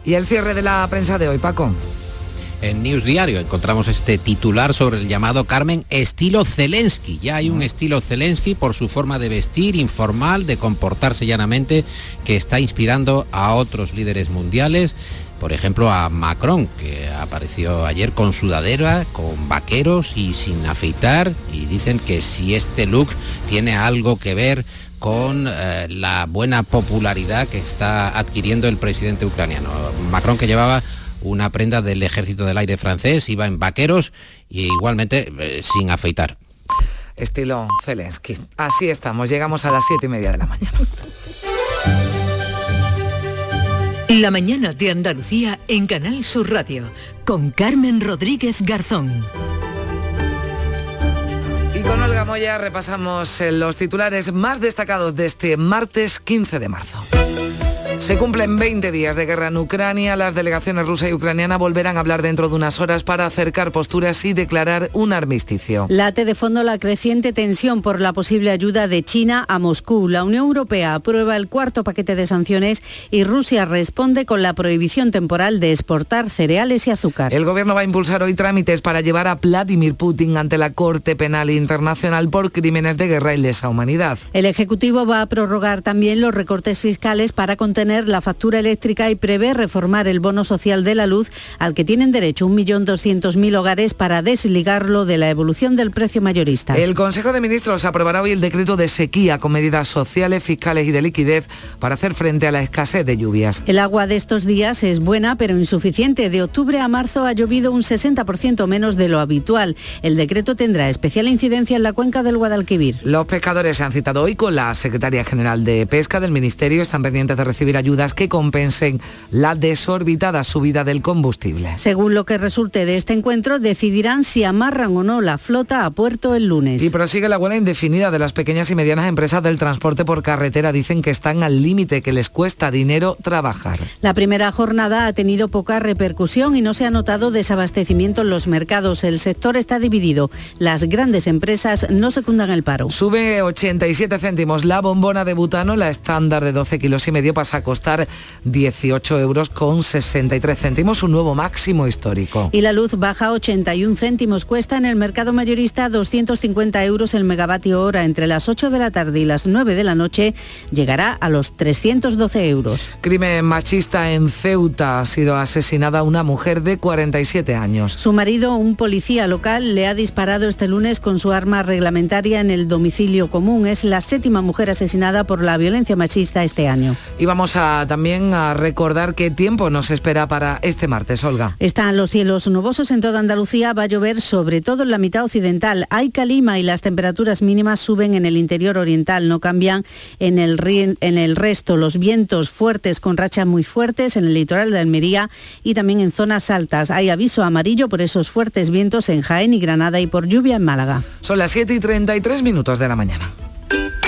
[SPEAKER 1] Y el cierre de la prensa de hoy, Paco.
[SPEAKER 30] En News Diario encontramos este titular sobre el llamado Carmen estilo Zelensky. Ya hay un estilo Zelensky por su forma de vestir informal, de comportarse llanamente, que está inspirando a otros líderes mundiales. Por ejemplo, a Macron, que apareció ayer con sudadera, con vaqueros y sin afeitar. Y dicen que si este look tiene algo que ver con eh, la buena popularidad que está adquiriendo el presidente ucraniano. Macron que llevaba una prenda del ejército del aire francés, iba en vaqueros y igualmente eh, sin afeitar.
[SPEAKER 1] Estilo Zelensky. Así estamos, llegamos a las siete y media de la mañana.
[SPEAKER 2] La mañana de Andalucía en Canal Sur Radio con Carmen Rodríguez Garzón.
[SPEAKER 1] Moya repasamos eh, los titulares más destacados de este martes 15 de marzo. Se cumplen 20 días de guerra en Ucrania. Las delegaciones rusa y ucraniana volverán a hablar dentro de unas horas para acercar posturas y declarar un armisticio.
[SPEAKER 20] Late de fondo la creciente tensión por la posible ayuda de China a Moscú. La Unión Europea aprueba el cuarto paquete de sanciones y Rusia responde con la prohibición temporal de exportar cereales y azúcar.
[SPEAKER 1] El gobierno va a impulsar hoy trámites para llevar a Vladimir Putin ante la Corte Penal Internacional por crímenes de guerra y lesa humanidad.
[SPEAKER 20] El Ejecutivo va a prorrogar también los recortes fiscales para contener la factura eléctrica y prevé reformar el bono social de la luz al que tienen derecho 1.200.000 hogares para desligarlo de la evolución del precio mayorista.
[SPEAKER 1] El Consejo de Ministros aprobará hoy el decreto de sequía con medidas sociales, fiscales y de liquidez para hacer frente a la escasez de lluvias.
[SPEAKER 20] El agua de estos días es buena pero insuficiente. De octubre a marzo ha llovido un 60% menos de lo habitual. El decreto tendrá especial incidencia en la cuenca del Guadalquivir.
[SPEAKER 1] Los pescadores se han citado hoy con la Secretaria General de Pesca del Ministerio. Están pendientes de recibir ayudas que compensen la desorbitada subida del combustible.
[SPEAKER 20] Según lo que resulte de este encuentro, decidirán si amarran o no la flota a puerto el lunes.
[SPEAKER 1] Y prosigue la huelga indefinida de las pequeñas y medianas empresas del transporte por carretera. Dicen que están al límite, que les cuesta dinero trabajar.
[SPEAKER 20] La primera jornada ha tenido poca repercusión y no se ha notado desabastecimiento en los mercados. El sector está dividido. Las grandes empresas no secundan el paro.
[SPEAKER 1] Sube 87 céntimos la bombona de butano, la estándar de 12 kilos y medio pasa a costar 18 euros con 63 céntimos, un nuevo máximo histórico.
[SPEAKER 20] Y la luz baja 81 céntimos, cuesta en el mercado mayorista 250 euros el megavatio hora entre las 8 de la tarde y las 9 de la noche llegará a los 312 euros.
[SPEAKER 1] Crimen machista en Ceuta ha sido asesinada una mujer de 47 años.
[SPEAKER 20] Su marido, un policía local, le ha disparado este lunes con su arma reglamentaria en el domicilio común. Es la séptima mujer asesinada por la violencia machista este año.
[SPEAKER 1] Y vamos a también a recordar qué tiempo nos espera para este martes, Olga.
[SPEAKER 20] Están los cielos nubosos en toda Andalucía, va a llover sobre todo en la mitad occidental. Hay calima y las temperaturas mínimas suben en el interior oriental, no cambian en el, en el resto. Los vientos fuertes con rachas muy fuertes en el litoral de Almería y también en zonas altas. Hay aviso amarillo por esos fuertes vientos en Jaén y Granada y por lluvia en Málaga.
[SPEAKER 1] Son las 7 y 33 minutos de la mañana.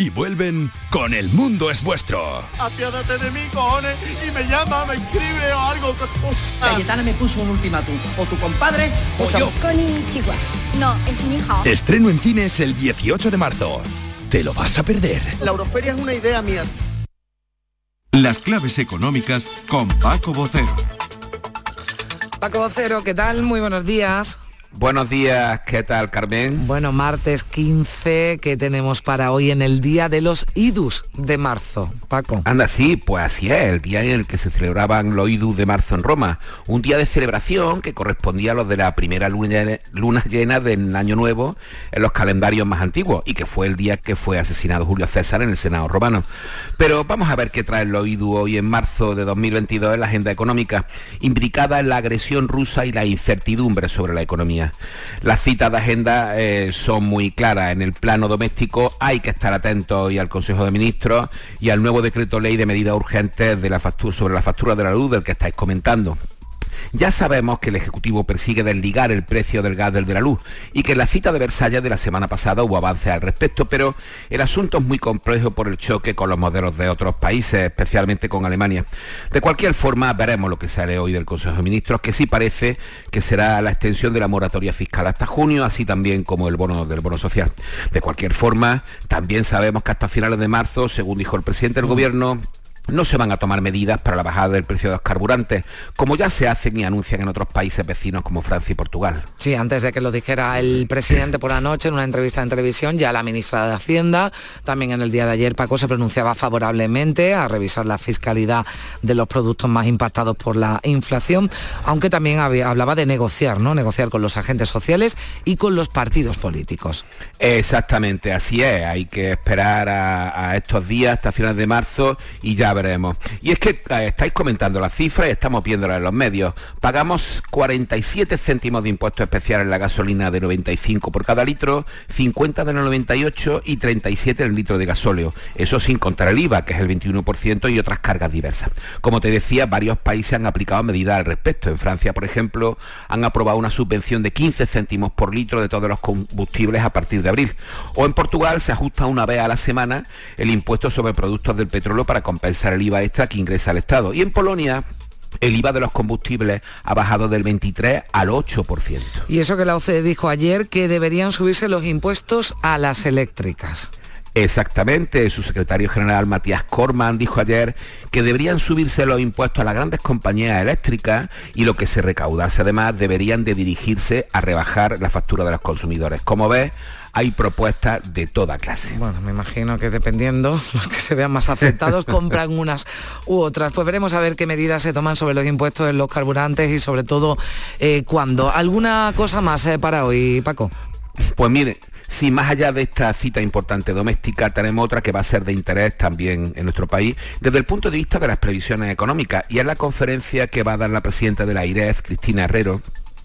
[SPEAKER 32] y vuelven con El Mundo es Vuestro.
[SPEAKER 33] Apiádate de mí, cojones, y me llama, me escribe o algo.
[SPEAKER 34] Cayetana me puso un ultimátum, o tu compadre o yo.
[SPEAKER 35] Con Chihuahua. No, es mi hija.
[SPEAKER 32] Estreno en cines el 18 de marzo. ¿Te lo vas a perder?
[SPEAKER 33] La Euroferia es una idea mía.
[SPEAKER 32] Las claves económicas con Paco Vocero.
[SPEAKER 1] Paco Vocero, ¿qué tal? Muy buenos días.
[SPEAKER 36] Buenos días, ¿qué tal Carmen?
[SPEAKER 1] Bueno, martes 15, ¿qué tenemos para hoy en el Día de los Idus de marzo? Paco.
[SPEAKER 36] Anda, sí, pues así es, el día en el que se celebraban los Idus de marzo en Roma. Un día de celebración que correspondía a los de la primera luna llena del Año Nuevo en los calendarios más antiguos y que fue el día que fue asesinado Julio César en el Senado romano. Pero vamos a ver qué trae los Idus hoy en marzo de 2022 en la agenda económica, implicada en la agresión rusa y la incertidumbre sobre la economía. Las citas de agenda eh, son muy claras. En el plano doméstico hay que estar atentos hoy al Consejo de Ministros y al nuevo decreto ley de medidas urgentes sobre la factura de la luz del que estáis comentando. Ya sabemos que el Ejecutivo persigue desligar el precio del gas del de la luz y que en la cita de Versalles de la semana pasada hubo avances al respecto, pero el asunto es muy complejo por el choque con los modelos de otros países, especialmente con Alemania. De cualquier forma, veremos lo que sale hoy del Consejo de Ministros, que sí parece que será la extensión de la moratoria fiscal hasta junio, así también como el bono del bono social. De cualquier forma, también sabemos que hasta finales de marzo, según dijo el presidente del Gobierno, no se van a tomar medidas para la bajada del precio de los carburantes, como ya se hacen y anuncian en otros países vecinos como Francia y Portugal.
[SPEAKER 1] Sí, antes de que lo dijera el presidente por la noche en una entrevista en televisión, ya la ministra de Hacienda, también en el día de ayer, Paco se pronunciaba favorablemente a revisar la fiscalidad de los productos más impactados por la inflación, aunque también hablaba de negociar, ¿no? Negociar con los agentes sociales y con los partidos políticos.
[SPEAKER 36] Exactamente, así es. Hay que esperar a, a estos días hasta finales de marzo y ya veremos. Y es que eh, estáis comentando las cifras y estamos viéndolas en los medios. Pagamos 47 céntimos de impuesto especial en la gasolina de 95 por cada litro, 50 de 98 y 37 en el litro de gasóleo. Eso sin contar el IVA, que es el 21% y otras cargas diversas. Como te decía, varios países han aplicado medidas al respecto. En Francia, por ejemplo, han aprobado una subvención de 15 céntimos por litro de todos los combustibles a partir de abril. O en Portugal se ajusta una vez a la semana el impuesto sobre productos del petróleo para compensar el IVA extra que ingresa al Estado. Y en Polonia el IVA de los combustibles ha bajado del 23 al 8%.
[SPEAKER 1] Y eso que la OCDE dijo ayer, que deberían subirse los impuestos a las eléctricas.
[SPEAKER 36] Exactamente, su secretario general Matías Corman dijo ayer que deberían subirse los impuestos a las grandes compañías eléctricas y lo que se recaudase además deberían de dirigirse a rebajar la factura de los consumidores. Como ves, hay propuestas de toda clase.
[SPEAKER 1] Bueno, me imagino que dependiendo, los que se vean más afectados compran unas u otras. Pues veremos a ver qué medidas se toman sobre los impuestos en los carburantes y sobre todo eh, cuándo. ¿Alguna cosa más eh, para hoy, Paco?
[SPEAKER 36] Pues mire, si más allá de esta cita importante doméstica, tenemos otra que va a ser de interés también en nuestro país, desde el punto de vista de las previsiones económicas, y es la conferencia que va a dar la presidenta de la IREF, Cristina Herrero,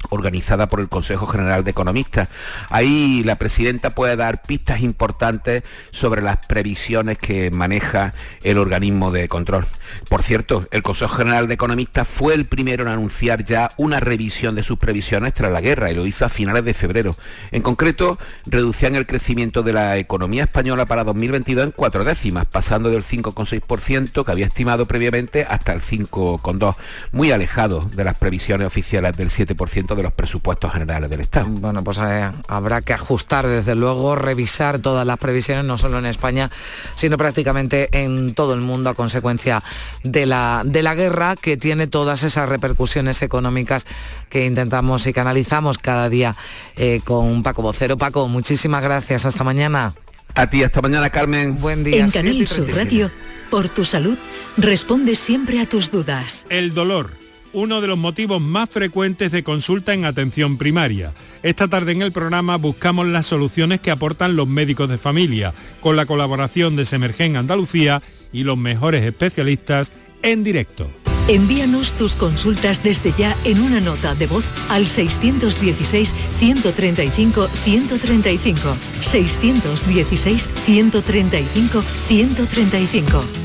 [SPEAKER 36] organizada por el Consejo General de Economistas. Ahí la presidenta puede dar pistas importantes sobre las previsiones que maneja el organismo de control. Por cierto, el Consejo General de Economistas fue el primero en anunciar ya una revisión de sus previsiones tras la guerra y lo hizo a finales de febrero. En concreto, reducían el crecimiento de la economía española para 2022 en cuatro décimas, pasando del 5,6% que había estimado previamente hasta el 5,2%, muy alejado de las previsiones oficiales del 7% de los presupuestos generales del Estado.
[SPEAKER 1] Bueno, pues eh, habrá que ajustar desde luego, revisar todas las previsiones, no solo en España, sino prácticamente en todo el mundo a consecuencia de la, de la guerra que tiene todas esas repercusiones económicas que intentamos y canalizamos cada día eh, con Paco Vocero. Paco, muchísimas gracias. Hasta mañana.
[SPEAKER 36] A ti, hasta mañana, Carmen.
[SPEAKER 1] Buen día.
[SPEAKER 2] En Canal Sur Radio, por tu salud, responde siempre a tus dudas.
[SPEAKER 37] El dolor uno de los motivos más frecuentes de consulta en atención primaria. Esta tarde en el programa buscamos las soluciones que aportan los médicos de familia, con la colaboración de Semergen Andalucía y los mejores especialistas en directo.
[SPEAKER 2] Envíanos tus consultas desde ya en una nota de voz al 616-135-135. 616-135-135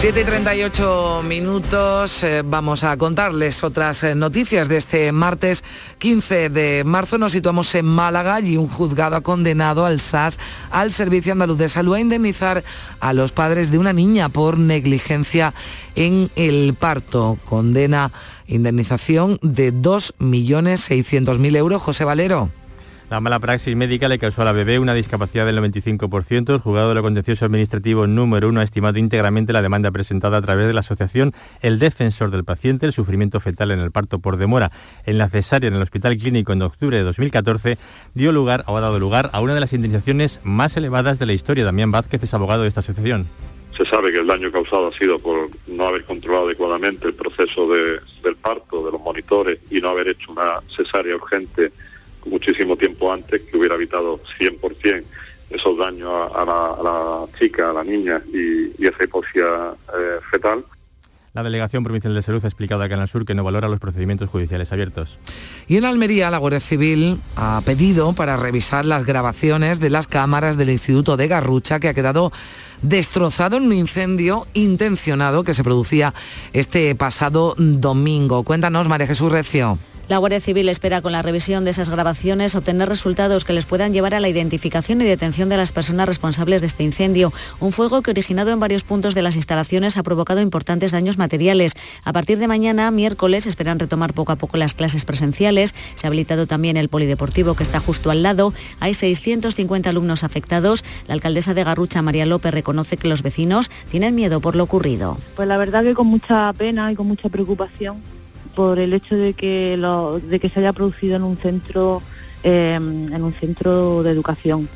[SPEAKER 1] 7 y 38 minutos, eh, vamos a contarles otras eh, noticias de este martes 15 de marzo. Nos situamos en Málaga y un juzgado ha condenado al SAS, al Servicio Andaluz de Salud, a indemnizar a los padres de una niña por negligencia en el parto. Condena indemnización de 2.600.000 euros. José Valero.
[SPEAKER 12] La mala praxis médica le causó a la bebé una discapacidad del 95%. El juzgado de lo contencioso administrativo número uno ha estimado íntegramente la demanda presentada a través de la asociación El Defensor del Paciente, el sufrimiento fetal en el parto por demora en la cesárea en el Hospital Clínico en octubre de 2014 dio lugar o ha dado lugar a una de las indemnizaciones más elevadas de la historia. Damián Vázquez es abogado de esta asociación.
[SPEAKER 38] Se sabe que el daño causado ha sido por no haber controlado adecuadamente el proceso del parto, de los monitores y no haber hecho una cesárea urgente muchísimo tiempo antes, que hubiera evitado 100% esos daños a, la, chica, a la niña y, esa hipoxia eh, fetal.
[SPEAKER 12] La Delegación Provincial de Salud ha explicado a Canal Sur que no valora los procedimientos judiciales abiertos.
[SPEAKER 1] Y en Almería, la Guardia Civil ha pedido para revisar las grabaciones de las cámaras del Instituto de Garrucha, que ha quedado destrozado en un incendio intencionado que se producía este pasado domingo. Cuéntanos, María Jesús Recio.
[SPEAKER 15] La Guardia Civil espera con la revisión de esas grabaciones obtener resultados que les puedan llevar a la identificación y detención de las personas responsables de este incendio. Un fuego que originado en varios puntos de las instalaciones ha provocado importantes daños materiales. A partir de mañana, miércoles, esperan retomar poco a poco las clases presenciales. Se ha habilitado también el polideportivo que está justo al lado. Hay 650 alumnos afectados. La alcaldesa de Garrucha, María López, reconoce que los vecinos tienen miedo por lo ocurrido.
[SPEAKER 39] Pues la verdad que con mucha pena y con mucha preocupación por el hecho de que, lo, de que se haya producido en un centro, eh, en un centro de educación.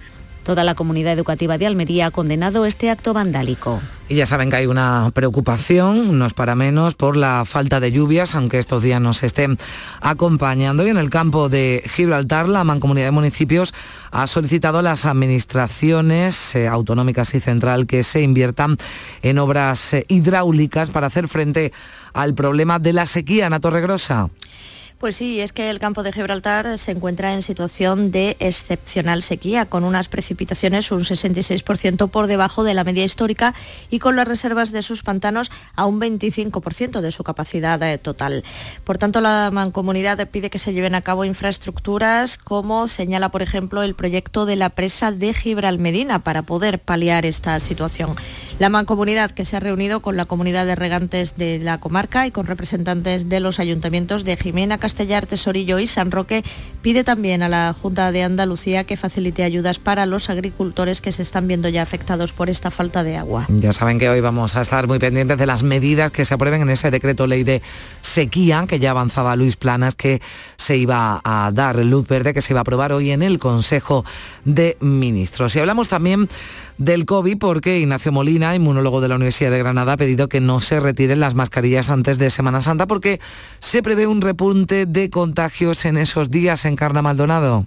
[SPEAKER 15] Toda la comunidad educativa de Almería ha condenado este acto vandálico.
[SPEAKER 1] Y ya saben que hay una preocupación, no es para menos, por la falta de lluvias, aunque estos días nos estén acompañando. Y en el campo de Gibraltar, la Mancomunidad de Municipios ha solicitado a las administraciones eh, autonómicas y central que se inviertan en obras eh, hidráulicas para hacer frente al problema de la sequía en Torregrosa.
[SPEAKER 15] Pues sí, es que el campo de Gibraltar se encuentra en situación de excepcional sequía, con unas precipitaciones un 66% por debajo de la media histórica y con las reservas de sus pantanos a un 25% de su capacidad eh, total. Por tanto, la mancomunidad pide que se lleven a cabo infraestructuras como señala, por ejemplo, el proyecto de la presa de Gibralmedina para poder paliar esta situación. La mancomunidad que se ha reunido con la comunidad de regantes de la comarca y con representantes de los ayuntamientos de Jimena, Castellar, Tesorillo y San Roque pide también a la Junta de Andalucía que facilite ayudas para los agricultores que se están viendo ya afectados por esta falta de agua.
[SPEAKER 1] Ya saben que hoy vamos a estar muy pendientes de las medidas que se aprueben en ese decreto ley de sequía que ya avanzaba Luis Planas que se iba a dar luz verde, que se iba a aprobar hoy en el Consejo de Ministros. Y hablamos también del COVID porque Ignacio Molina, inmunólogo de la Universidad de Granada, ha pedido que no se retiren las mascarillas antes de Semana Santa porque se prevé un repunte de contagios en esos días en Carna Maldonado.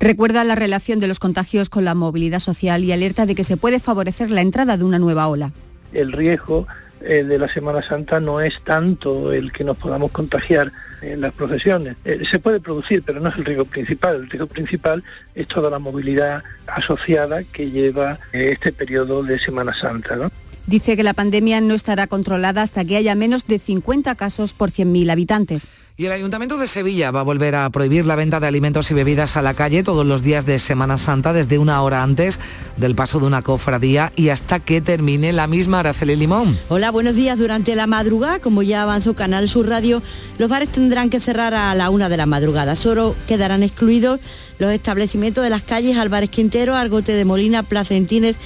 [SPEAKER 14] Recuerda la relación de los contagios con la movilidad social y alerta de que se puede favorecer la entrada de una nueva ola.
[SPEAKER 40] El riesgo eh, de la Semana Santa no es tanto el que nos podamos contagiar en las profesiones. Eh, se puede producir, pero no es el riesgo principal. El riesgo principal es toda la movilidad asociada que lleva eh, este periodo de Semana Santa.
[SPEAKER 14] Dice que la pandemia no estará controlada hasta que haya menos de 50 casos por 100.000 habitantes.
[SPEAKER 1] Y el Ayuntamiento de Sevilla va a volver a prohibir la venta de alimentos y bebidas a la calle todos los días de Semana Santa, desde una hora antes del paso de una cofradía y hasta que termine la misma Araceli Limón.
[SPEAKER 11] Hola, buenos días. Durante la madrugada, como ya avanzó Canal Sur Radio, los bares tendrán que cerrar a la una de la madrugada. Solo quedarán excluidos los establecimientos de las calles Álvarez Quintero, Argote de Molina, Plaza Entines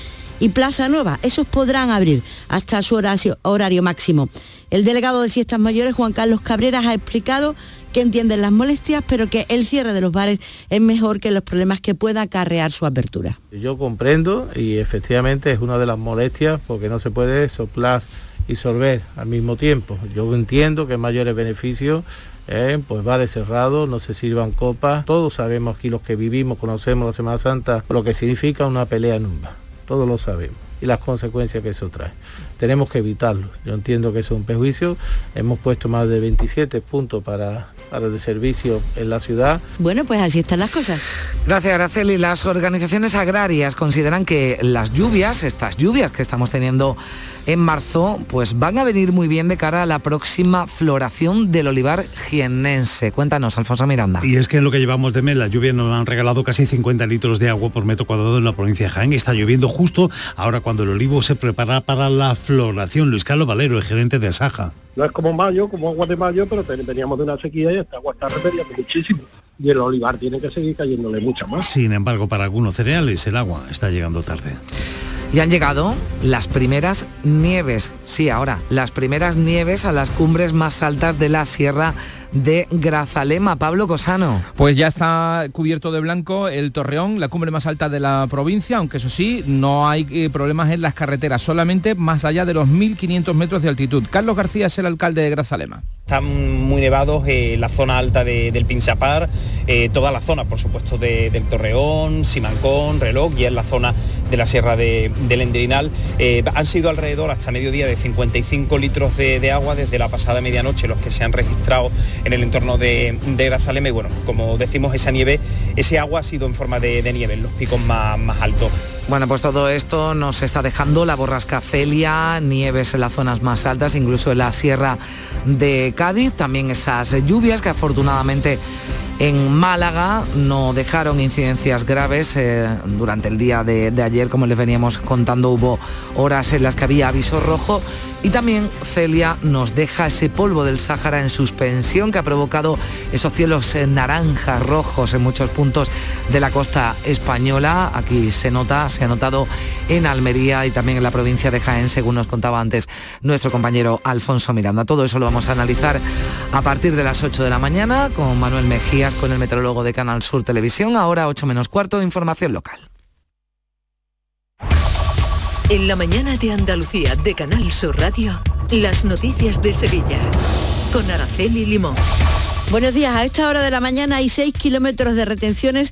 [SPEAKER 11] y Plaza Nueva. Esos podrán abrir hasta su horario, máximo. El delegado de Fiestas Mayores, Juan Carlos Cabreras, ha explicado que entienden las molestias, pero que el cierre de los bares es mejor que los problemas que pueda acarrear su apertura.
[SPEAKER 41] Yo comprendo y efectivamente es una de las molestias porque no se puede soplar y sorber al mismo tiempo. Yo entiendo que mayores beneficios eh, pues va de cerrado, no se sirvan copas. Todos sabemos aquí los que vivimos, conocemos la Semana Santa, lo que significa una pelea en. Todos lo sabemos y las consecuencias que eso trae. Tenemos que evitarlo. Yo entiendo que es un perjuicio. Hemos puesto más de 27 puntos para, para el servicio en la ciudad.
[SPEAKER 11] Bueno, pues así están las cosas.
[SPEAKER 1] Gracias, Araceli. Las organizaciones agrarias consideran que las lluvias, estas lluvias que estamos teniendo en marzo, pues van a venir muy bien de cara a la próxima floración del olivar jienense. Cuéntanos, Alfonso Miranda.
[SPEAKER 42] Y es que en lo que llevamos de mes, las lluvias nos han regalado casi 50 litros de agua por metro cuadrado en la provincia de Jaén. Está lloviendo justo ahora cuando el olivo se prepara para la floración. Luis Carlos Valero, el gerente de Saja.
[SPEAKER 40] No es como mayo, como agua de mayo, pero veníamos de una sequía y esta agua está remediando muchísimo y el olivar tiene que seguir cayéndole mucha más.
[SPEAKER 42] Sin embargo, para algunos cereales el agua está llegando tarde.
[SPEAKER 1] Y han llegado las primeras nieves, sí, ahora, las primeras nieves a las cumbres más altas de la Sierra de Grazalema. Pablo Cosano.
[SPEAKER 43] Pues ya está cubierto de blanco el Torreón, la cumbre más alta de la provincia, aunque eso sí, no hay eh, problemas en las carreteras, solamente más allá de los 1.500 metros de altitud. Carlos García es el alcalde de Grazalema.
[SPEAKER 44] Están muy nevados eh, la zona alta del Pinsapar, eh, toda la zona, por supuesto, del Torreón, Simancón, Reloj y en la zona de la Sierra de, del Endrinal. han sido alrededor hasta mediodía de 55 litros de, agua desde la pasada medianoche los que se han registrado en el entorno de, de bueno, como decimos, esa nieve, ese agua ha sido en forma de, nieve en los picos más, más altos.
[SPEAKER 1] Bueno, pues todo esto nos está dejando la borrasca Celia, nieves en las zonas más altas, incluso en la sierra de Cádiz, también esas lluvias que afortunadamente en Málaga no dejaron incidencias graves eh, durante el día de, de ayer, como les veníamos contando, hubo horas en las que había aviso rojo y también Celia nos deja ese polvo del Sáhara en suspensión que ha provocado esos cielos eh, naranjas, rojos en muchos puntos de la costa española. Aquí se nota, se ha notado en Almería y también en la provincia de Jaén, según nos contaba antes nuestro compañero Alfonso Miranda. Todo eso lo vamos a analizar a partir de las 8 de la mañana con Manuel Mejías, con el meteorólogo de Canal Sur Televisión. Ahora 8 menos cuarto, información local.
[SPEAKER 2] En la mañana de Andalucía de Canal Sur Radio, las noticias de Sevilla. Con Araceli Limón.
[SPEAKER 11] Buenos días, a esta hora de la mañana hay 6 kilómetros de retenciones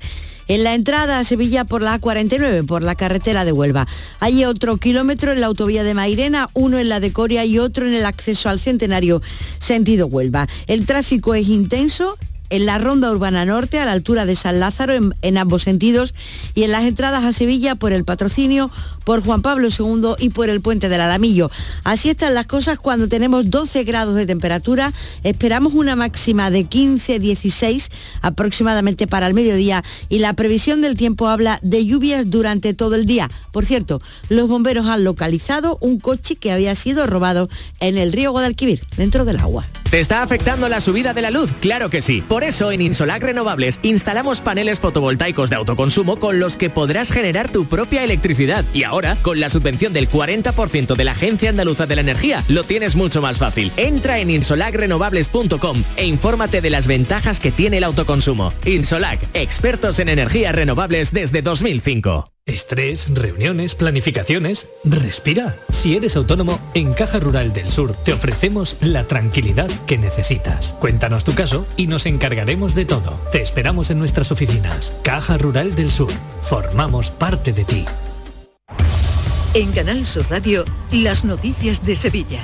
[SPEAKER 11] en la entrada a Sevilla por la A49, por la carretera de Huelva. Hay otro kilómetro en la autovía de Mairena, uno en la de Coria y otro en el acceso al Centenario, sentido Huelva. El tráfico es intenso en la ronda urbana norte, a la altura de San Lázaro, en, en, ambos sentidos, y en las entradas a Sevilla por el patrocinio, por Juan Pablo II y por el puente del Alamillo. Así están las cosas cuando tenemos 12 grados de temperatura, esperamos una máxima de 15-16 aproximadamente para el mediodía y la previsión del tiempo habla de lluvias durante todo el día. Por cierto, los bomberos han localizado un coche que había sido robado en el río Guadalquivir, dentro del agua.
[SPEAKER 45] ¿Te está afectando la subida de la luz? Claro que sí. Por eso en Insolac Renovables instalamos paneles fotovoltaicos de autoconsumo con los que podrás generar tu propia electricidad. Y ahora, con la subvención del 40% de la Agencia Andaluza de la Energía, lo tienes mucho más fácil. Entra en insolacrenovables.com e infórmate de las ventajas que tiene el autoconsumo. Insolac, expertos en energías renovables desde 2005.
[SPEAKER 46] Estrés, reuniones, planificaciones. Respira. Si eres autónomo, en Caja Rural del Sur te ofrecemos la tranquilidad que necesitas. Cuéntanos tu caso y nos encargaremos de todo. Te esperamos en nuestras oficinas. Caja Rural del Sur. Formamos parte de ti.
[SPEAKER 2] En Canal Sur Radio, las noticias de Sevilla.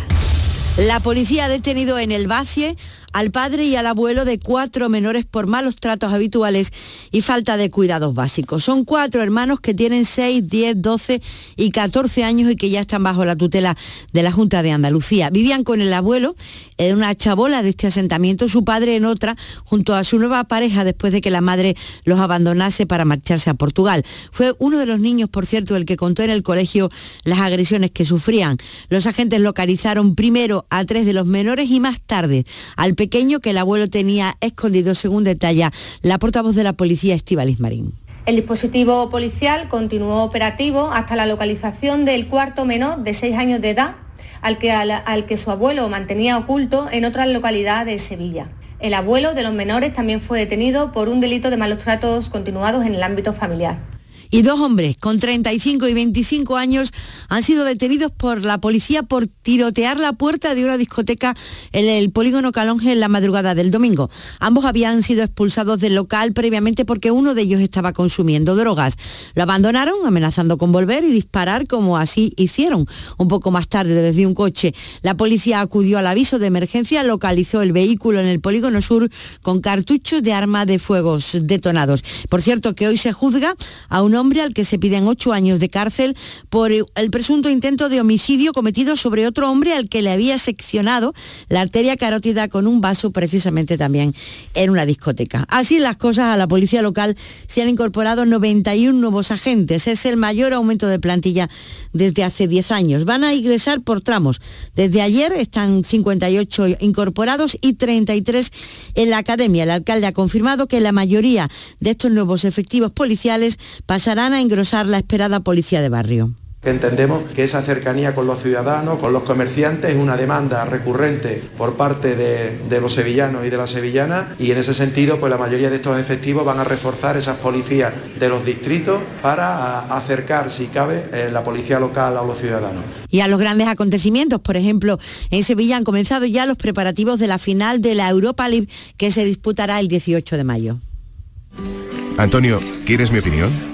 [SPEAKER 11] La policía ha detenido en el Bacie al padre y al abuelo de cuatro menores por malos tratos habituales y falta de cuidados básicos. Son cuatro hermanos que tienen 6, 10, 12 y 14 años y que ya están bajo la tutela de la Junta de Andalucía. Vivían con el abuelo en una chabola de este asentamiento, su padre en otra, junto a su nueva pareja después de que la madre los abandonase para marcharse a Portugal. Fue uno de los niños, por cierto, el que contó en el colegio las agresiones que sufrían. Los agentes localizaron primero a tres de los menores y más tarde al que el abuelo tenía escondido, según detalla la portavoz de la policía, Estivalis Marín.
[SPEAKER 47] El dispositivo policial continuó operativo hasta la localización del cuarto menor de seis años de edad, al que, al que su abuelo mantenía oculto en otra localidad de Sevilla. El abuelo de los menores también fue detenido por un delito de malos tratos continuados en el ámbito familiar
[SPEAKER 11] y dos hombres con 35 y 25 años han sido detenidos por la policía por tirotear la puerta de una discoteca en el polígono Calonge en la madrugada del domingo. Ambos habían sido expulsados del local previamente porque uno de ellos estaba consumiendo drogas. Lo abandonaron amenazando con volver y disparar como así hicieron. Un poco más tarde desde un coche, la policía acudió al aviso de emergencia, localizó el vehículo en el polígono sur con cartuchos de arma de fuegos detonados. Por cierto que hoy se juzga a un hombre al que se piden ocho años de cárcel por el presunto intento de homicidio cometido sobre otro hombre al que le había seccionado la arteria carótida con un vaso precisamente también en una discoteca. Así las cosas, a la policía local se han incorporado 91 nuevos agentes. Es el mayor aumento de plantilla desde hace 10 años. Van a ingresar por tramos. Desde ayer están 58 incorporados y 33 en la academia. El alcalde ha confirmado que la mayoría de estos nuevos efectivos policiales pasarán a engrosar la esperada policía de barrio.
[SPEAKER 48] Entendemos que esa cercanía con los ciudadanos, con los comerciantes, es una demanda recurrente por parte de, de, los sevillanos y de las sevillanas y en ese sentido pues la mayoría de estos efectivos van a reforzar esas policías de los distritos para acercar, si cabe, eh, la policía local a los ciudadanos.
[SPEAKER 11] Y a los grandes acontecimientos, por ejemplo, en Sevilla han comenzado ya los preparativos de la final de la Europa League que se disputará el 18 de mayo.
[SPEAKER 49] Antonio, ¿quieres mi opinión?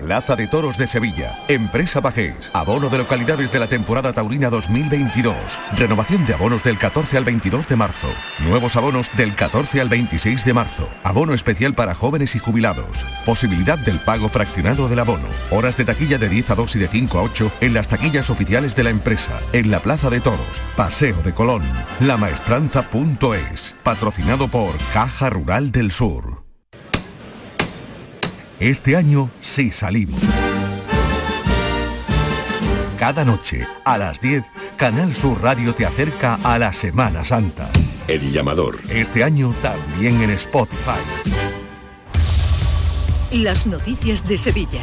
[SPEAKER 15] Plaza de Toros de Sevilla, Empresa Bajés, abono de localidades de la temporada taurina 2022, renovación de abonos del 14 al 22 de marzo, nuevos abonos del 14 al 26 de marzo, abono especial para jóvenes y jubilados, posibilidad del pago fraccionado del abono, horas de taquilla de 10 a 2 y de 5 a 8 en las taquillas oficiales de la empresa, en la Plaza de Toros, Paseo de Colón, lamaestranza.es, patrocinado por Caja Rural del Sur. Este año sí salimos. Cada noche, a las 10, Canal Sur Radio te acerca a la Semana Santa.
[SPEAKER 17] El llamador.
[SPEAKER 15] Este año también en Spotify.
[SPEAKER 2] Las noticias de Sevilla.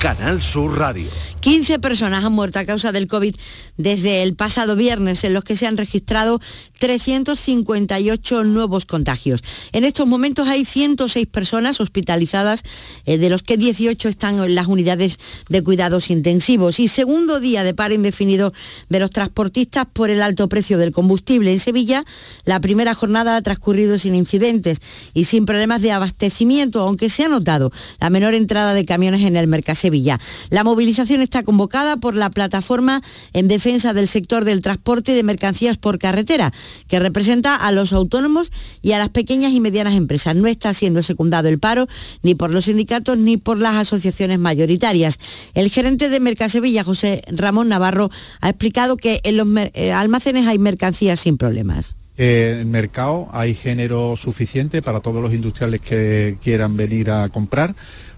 [SPEAKER 15] Canal Sur Radio.
[SPEAKER 11] 15 personas han muerto a causa del COVID desde el pasado viernes, en los que se han registrado 358 nuevos contagios. En estos momentos hay 106 personas hospitalizadas, eh, de los que 18 están en las unidades de cuidados intensivos. Y segundo día de paro indefinido de los transportistas por el alto precio del combustible. En Sevilla, la primera jornada ha transcurrido sin incidentes y sin problemas de abastecimiento, aunque se ha notado la menor entrada de camiones en el Mercasevilla. La movilización convocada por la plataforma en defensa del sector del transporte de mercancías por carretera, que representa a los autónomos y a las pequeñas y medianas empresas. No está siendo secundado el paro ni por los sindicatos ni por las asociaciones mayoritarias. El gerente de Mercasevilla, José Ramón Navarro, ha explicado que en los eh, almacenes hay mercancías sin problemas.
[SPEAKER 50] En el mercado hay género suficiente para todos los industriales que quieran venir a comprar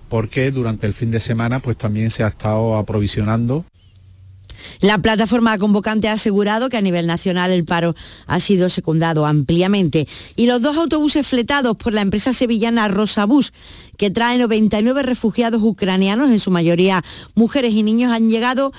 [SPEAKER 50] porque durante el fin de semana pues también se ha estado aprovisionando
[SPEAKER 11] la plataforma convocante ha asegurado que a nivel nacional el paro ha sido secundado ampliamente. Y los dos autobuses fletados por la empresa sevillana Rosabús, que trae 99 refugiados ucranianos, en su mayoría mujeres y niños, han llegado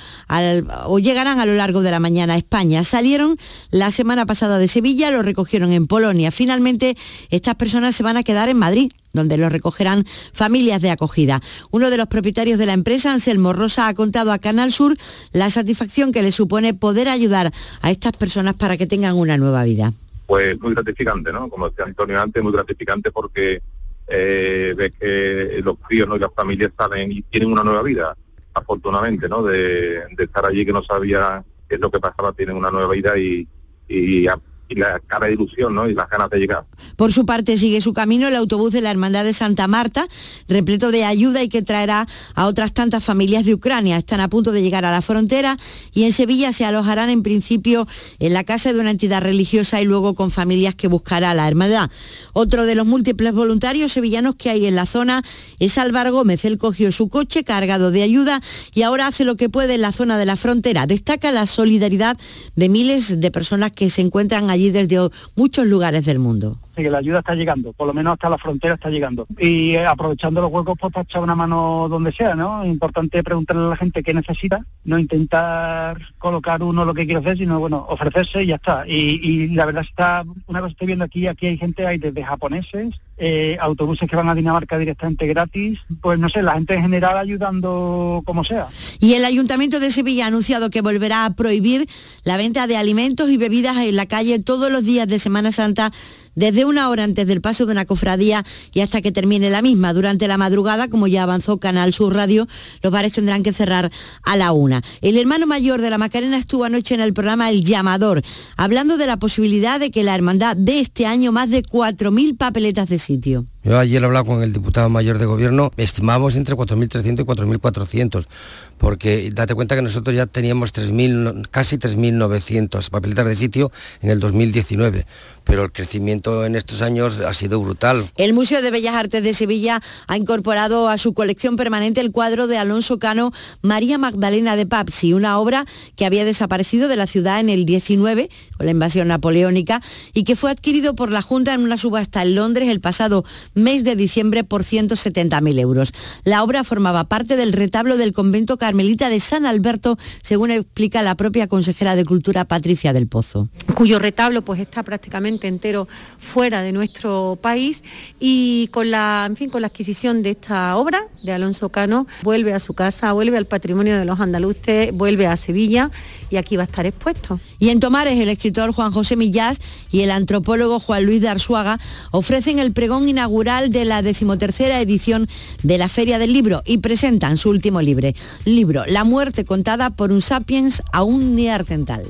[SPEAKER 11] o llegarán a lo largo de la mañana a España. Salieron la semana pasada de Sevilla, lo recogieron en Polonia. Finalmente, estas personas se van a quedar en Madrid donde los recogerán familias de acogida. Uno de los propietarios de la empresa, Anselmo Rosa, ha contado a Canal Sur la satisfacción que le supone poder ayudar a estas personas para que tengan una nueva vida.
[SPEAKER 46] Pues muy gratificante, ¿no? Como decía Antonio antes, muy gratificante porque eh, que los críos y las familias salen y tienen una nueva vida, afortunadamente, ¿no? De, estar allí que no sabía qué es lo que pasaba, tienen una nueva vida y, y y la cara de ilusión y las ganas de llegar.
[SPEAKER 11] Por su parte sigue su camino el autobús de la Hermandad de Santa Marta, repleto de ayuda y que traerá a otras tantas familias de Ucrania. Están a punto de llegar a la frontera y en Sevilla se alojarán en principio en la casa de una entidad religiosa y luego con familias que buscará la Hermandad. Otro de los múltiples voluntarios sevillanos que hay en la zona es Álvaro Gómez. Él cogió su coche cargado de ayuda y ahora hace lo que puede en la zona de la frontera. Destaca la solidaridad de miles de personas que se encuentran allí desde muchos lugares del mundo
[SPEAKER 51] que la ayuda está llegando, por lo menos hasta la frontera está llegando. Y eh, aprovechando los huecos, pues para echar una mano donde sea, ¿no? Importante preguntarle a la gente qué necesita, no intentar colocar uno lo que quiere hacer, sino, bueno, ofrecerse y ya está. Y, la verdad está, una cosa estoy viendo aquí, aquí hay gente, hay desde japoneses, eh, autobuses que van a Dinamarca directamente gratis, pues no sé, la gente en general ayudando como sea.
[SPEAKER 11] Y el Ayuntamiento de Sevilla ha anunciado que volverá a prohibir la venta de alimentos y bebidas en la calle todos los días de Semana Santa desde una hora antes del paso de una cofradía y hasta que termine la misma. Durante la madrugada, como ya avanzó Canal Sur Radio, los bares tendrán que cerrar a la una. El hermano mayor de la Macarena estuvo anoche en el programa El Llamador, hablando de la posibilidad de que la hermandad dé este año más de 4.000 papeletas de sitio.
[SPEAKER 49] Yo ayer he hablado con el diputado mayor de gobierno, estimamos entre 4.300 y 4.400, porque date cuenta que nosotros ya teníamos 3.000, casi 3.900 papeletas de sitio en el 2019, pero el crecimiento en estos años ha sido brutal.
[SPEAKER 11] El Museo de Bellas Artes de Sevilla ha incorporado a su colección permanente el cuadro de Alonso Cano María Magdalena de Papsi, una obra que había desaparecido de la ciudad en el 19 con la invasión napoleónica y que fue adquirido por la Junta en una subasta en Londres el pasado mes de diciembre por 170.000 euros. La obra formaba parte del retablo del convento carmelita de San Alberto, según explica la propia consejera de Cultura Patricia del Pozo.
[SPEAKER 52] Cuyo retablo pues está prácticamente entero fuera de nuestro país y con la, en fin, con la adquisición de esta obra de Alonso Cano vuelve a su casa, vuelve al patrimonio de los andaluces, vuelve a Sevilla y aquí va a estar expuesto.
[SPEAKER 11] Y en Tomares el escritor Juan José Millás y el antropólogo Juan Luis de Arzuaga ofrecen el pregón inaugural de la decimotercera edición de la Feria del Libro y presentan su último libro, libro La muerte contada por un sapiens aún neandertal.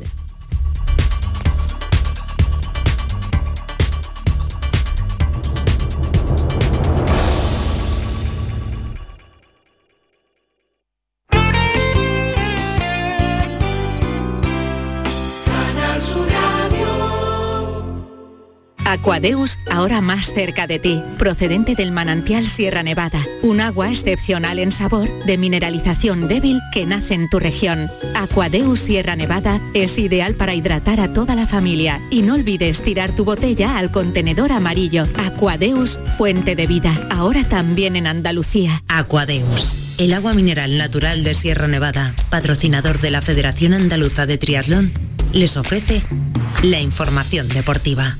[SPEAKER 53] Aquadeus, ahora más cerca de ti, procedente del manantial Sierra Nevada, un agua excepcional en sabor, de mineralización débil que nace en tu región. Aquadeus Sierra Nevada es ideal para hidratar a toda la familia y no olvides tirar tu botella al contenedor amarillo. Aquadeus, fuente de vida, ahora también en Andalucía.
[SPEAKER 54] Aquadeus, el agua mineral natural de Sierra Nevada, patrocinador de la Federación Andaluza de Triatlón, les ofrece la información deportiva.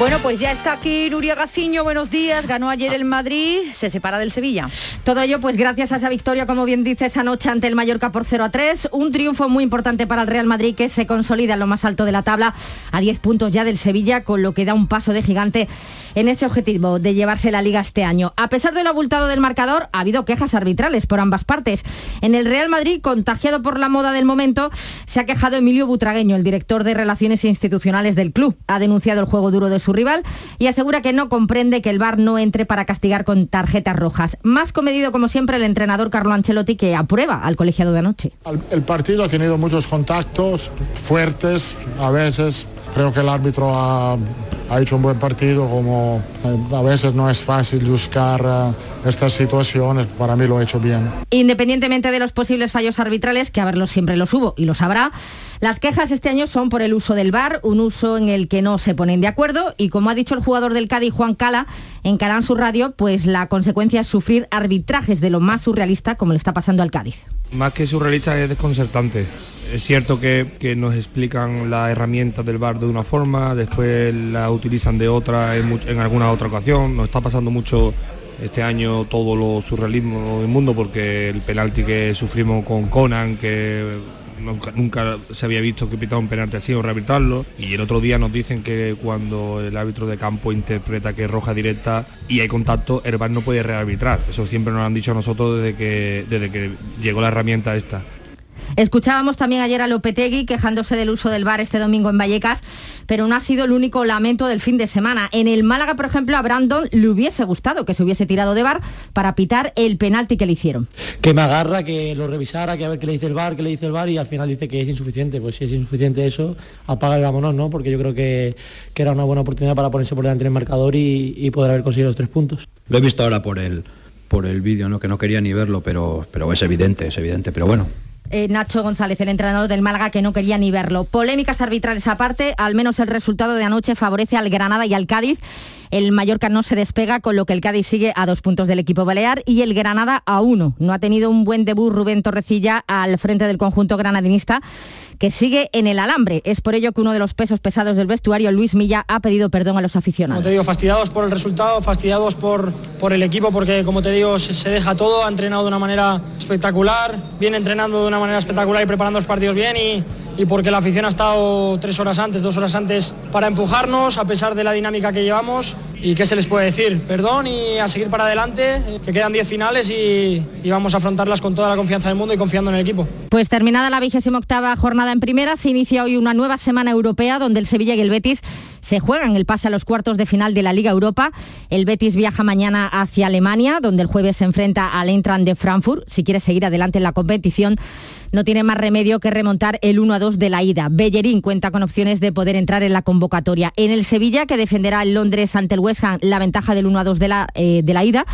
[SPEAKER 20] Bueno, pues ya está aquí Nuria Gaciño, buenos días, ganó ayer el Madrid, se separa del Sevilla.
[SPEAKER 31] Todo ello pues gracias a esa victoria, como bien dice, esa noche ante el Mallorca por 0 a 3, un triunfo muy importante para el Real Madrid que se consolida en lo más alto de la tabla, a 10 puntos ya del Sevilla, con lo que da un paso de gigante en ese objetivo de llevarse la liga este año. A pesar de lo abultado del marcador, ha habido quejas arbitrales por ambas partes. En el Real Madrid, contagiado por la moda del momento, se ha quejado Emilio Butragueño, el director de Relaciones Institucionales del club. Ha denunciado el juego duro de su rival y asegura que no comprende que el VAR no entre para castigar con tarjetas rojas. Más comedido, como siempre, el entrenador Carlo Ancelotti, que aprueba al colegiado de anoche.
[SPEAKER 55] El partido ha tenido muchos contactos fuertes, a veces creo que el árbitro ha, hecho un buen partido, como eh, a veces no es fácil buscar eh, estas situaciones, para mí lo ha hecho bien.
[SPEAKER 31] Independientemente de los posibles fallos arbitrales, que a verlos siempre los hubo y los habrá, las quejas este año son por el uso del VAR, un uso en el que no se ponen de acuerdo y como ha dicho el jugador del Cádiz, Juan Cala, en Canal Sur Radio, pues la consecuencia es sufrir arbitrajes de lo más surrealista como le está pasando al Cádiz.
[SPEAKER 44] Más que surrealista es desconcertante es cierto que, nos explican la herramienta del bar de una forma, después la utilizan de otra en, alguna otra ocasión. Nos está pasando mucho este año todo lo surrealismo del mundo porque el penalti que sufrimos con Conan, que nunca, se había visto que pitaba un penalti así o rearbitrarlo. Y el otro día nos dicen que cuando el árbitro de campo interpreta que es roja directa y hay contacto, el VAR no puede rearbitrar. Eso siempre nos lo han dicho a nosotros desde que, desde que llegó la herramienta esta.
[SPEAKER 31] Escuchábamos también ayer a Lopetegui quejándose del uso del bar este domingo en Vallecas, pero no ha sido el único lamento del fin de semana. En el Málaga, por ejemplo, a Brandon le hubiese gustado que se hubiese tirado de bar para pitar el penalti que le hicieron.
[SPEAKER 56] Que me agarra, que lo revisara, que a ver qué le dice el bar, qué le dice el bar y al final dice que es insuficiente. Pues si es insuficiente eso, apaga y vámonos, ¿no? Porque yo creo que, era una buena oportunidad para ponerse por delante del marcador y, y poder haber conseguido los tres puntos.
[SPEAKER 57] Lo he visto ahora por el por el vídeo, ¿no? que no quería ni verlo, pero, pero es evidente, es evidente. Pero bueno,
[SPEAKER 31] eh, Nacho González, el entrenador del Málaga, que no quería ni verlo. Polémicas arbitrales aparte, al menos el resultado de anoche favorece al Granada y al Cádiz. El Mallorca no se despega, con lo que el Cádiz sigue a dos puntos del equipo balear y el Granada a uno. No ha tenido un buen debut Rubén Torrecilla al frente del conjunto granadinista que sigue en el alambre. Es por ello que uno de los pesos pesados del vestuario, Luis Milla, ha pedido perdón a los aficionados.
[SPEAKER 58] Como te digo, fastidiados por el resultado, fastidiados por, por el equipo, porque como te digo, se, deja todo, ha entrenado de una manera espectacular, viene entrenando de una manera espectacular y preparando los partidos bien y, y porque la afición ha estado tres horas antes, dos horas antes para empujarnos, a pesar de la dinámica que llevamos. ¿Y qué se les puede decir? Perdón y a seguir para adelante, que quedan 10 finales y, vamos a afrontarlas con toda la confianza del mundo y confiando en el equipo.
[SPEAKER 31] Pues terminada la vigésima octava jornada en primera, se inicia hoy una nueva semana europea donde el Sevilla y el Betis se juegan el pase a los cuartos de final de la Liga Europa. El Betis viaja mañana hacia Alemania, donde el jueves se enfrenta al Eintracht de Frankfurt. Si quiere seguir adelante en la competición, no tiene más remedio que remontar el 1 a 2 de la ida. Bellerín cuenta con opciones de poder entrar en la convocatoria. En el Sevilla, que defenderá el Londres ante el West Ham la ventaja del 1 a 2 de la, eh, de la ida,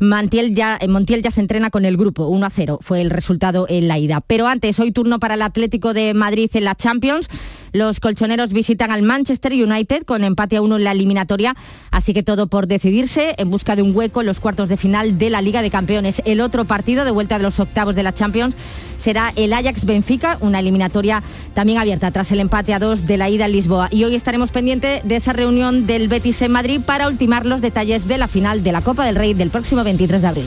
[SPEAKER 31] Montiel ya, eh, Montiel ya se entrena con el grupo. 1 a 0 fue el resultado en la ida. Pero antes, hoy turno para el Atlético de Madrid en la Champions. Los colchoneros visitan al Manchester United con empate a uno en la eliminatoria, así que todo por decidirse en busca de un hueco en los cuartos de final de la Liga de Campeones. El otro partido de vuelta de los octavos de la Champions será el Ajax Benfica, una eliminatoria también abierta tras el empate a dos de la ida en Lisboa. Y hoy estaremos pendientes de esa reunión del Betis en Madrid para ultimar los detalles de la final de la Copa del Rey del próximo 23 de abril.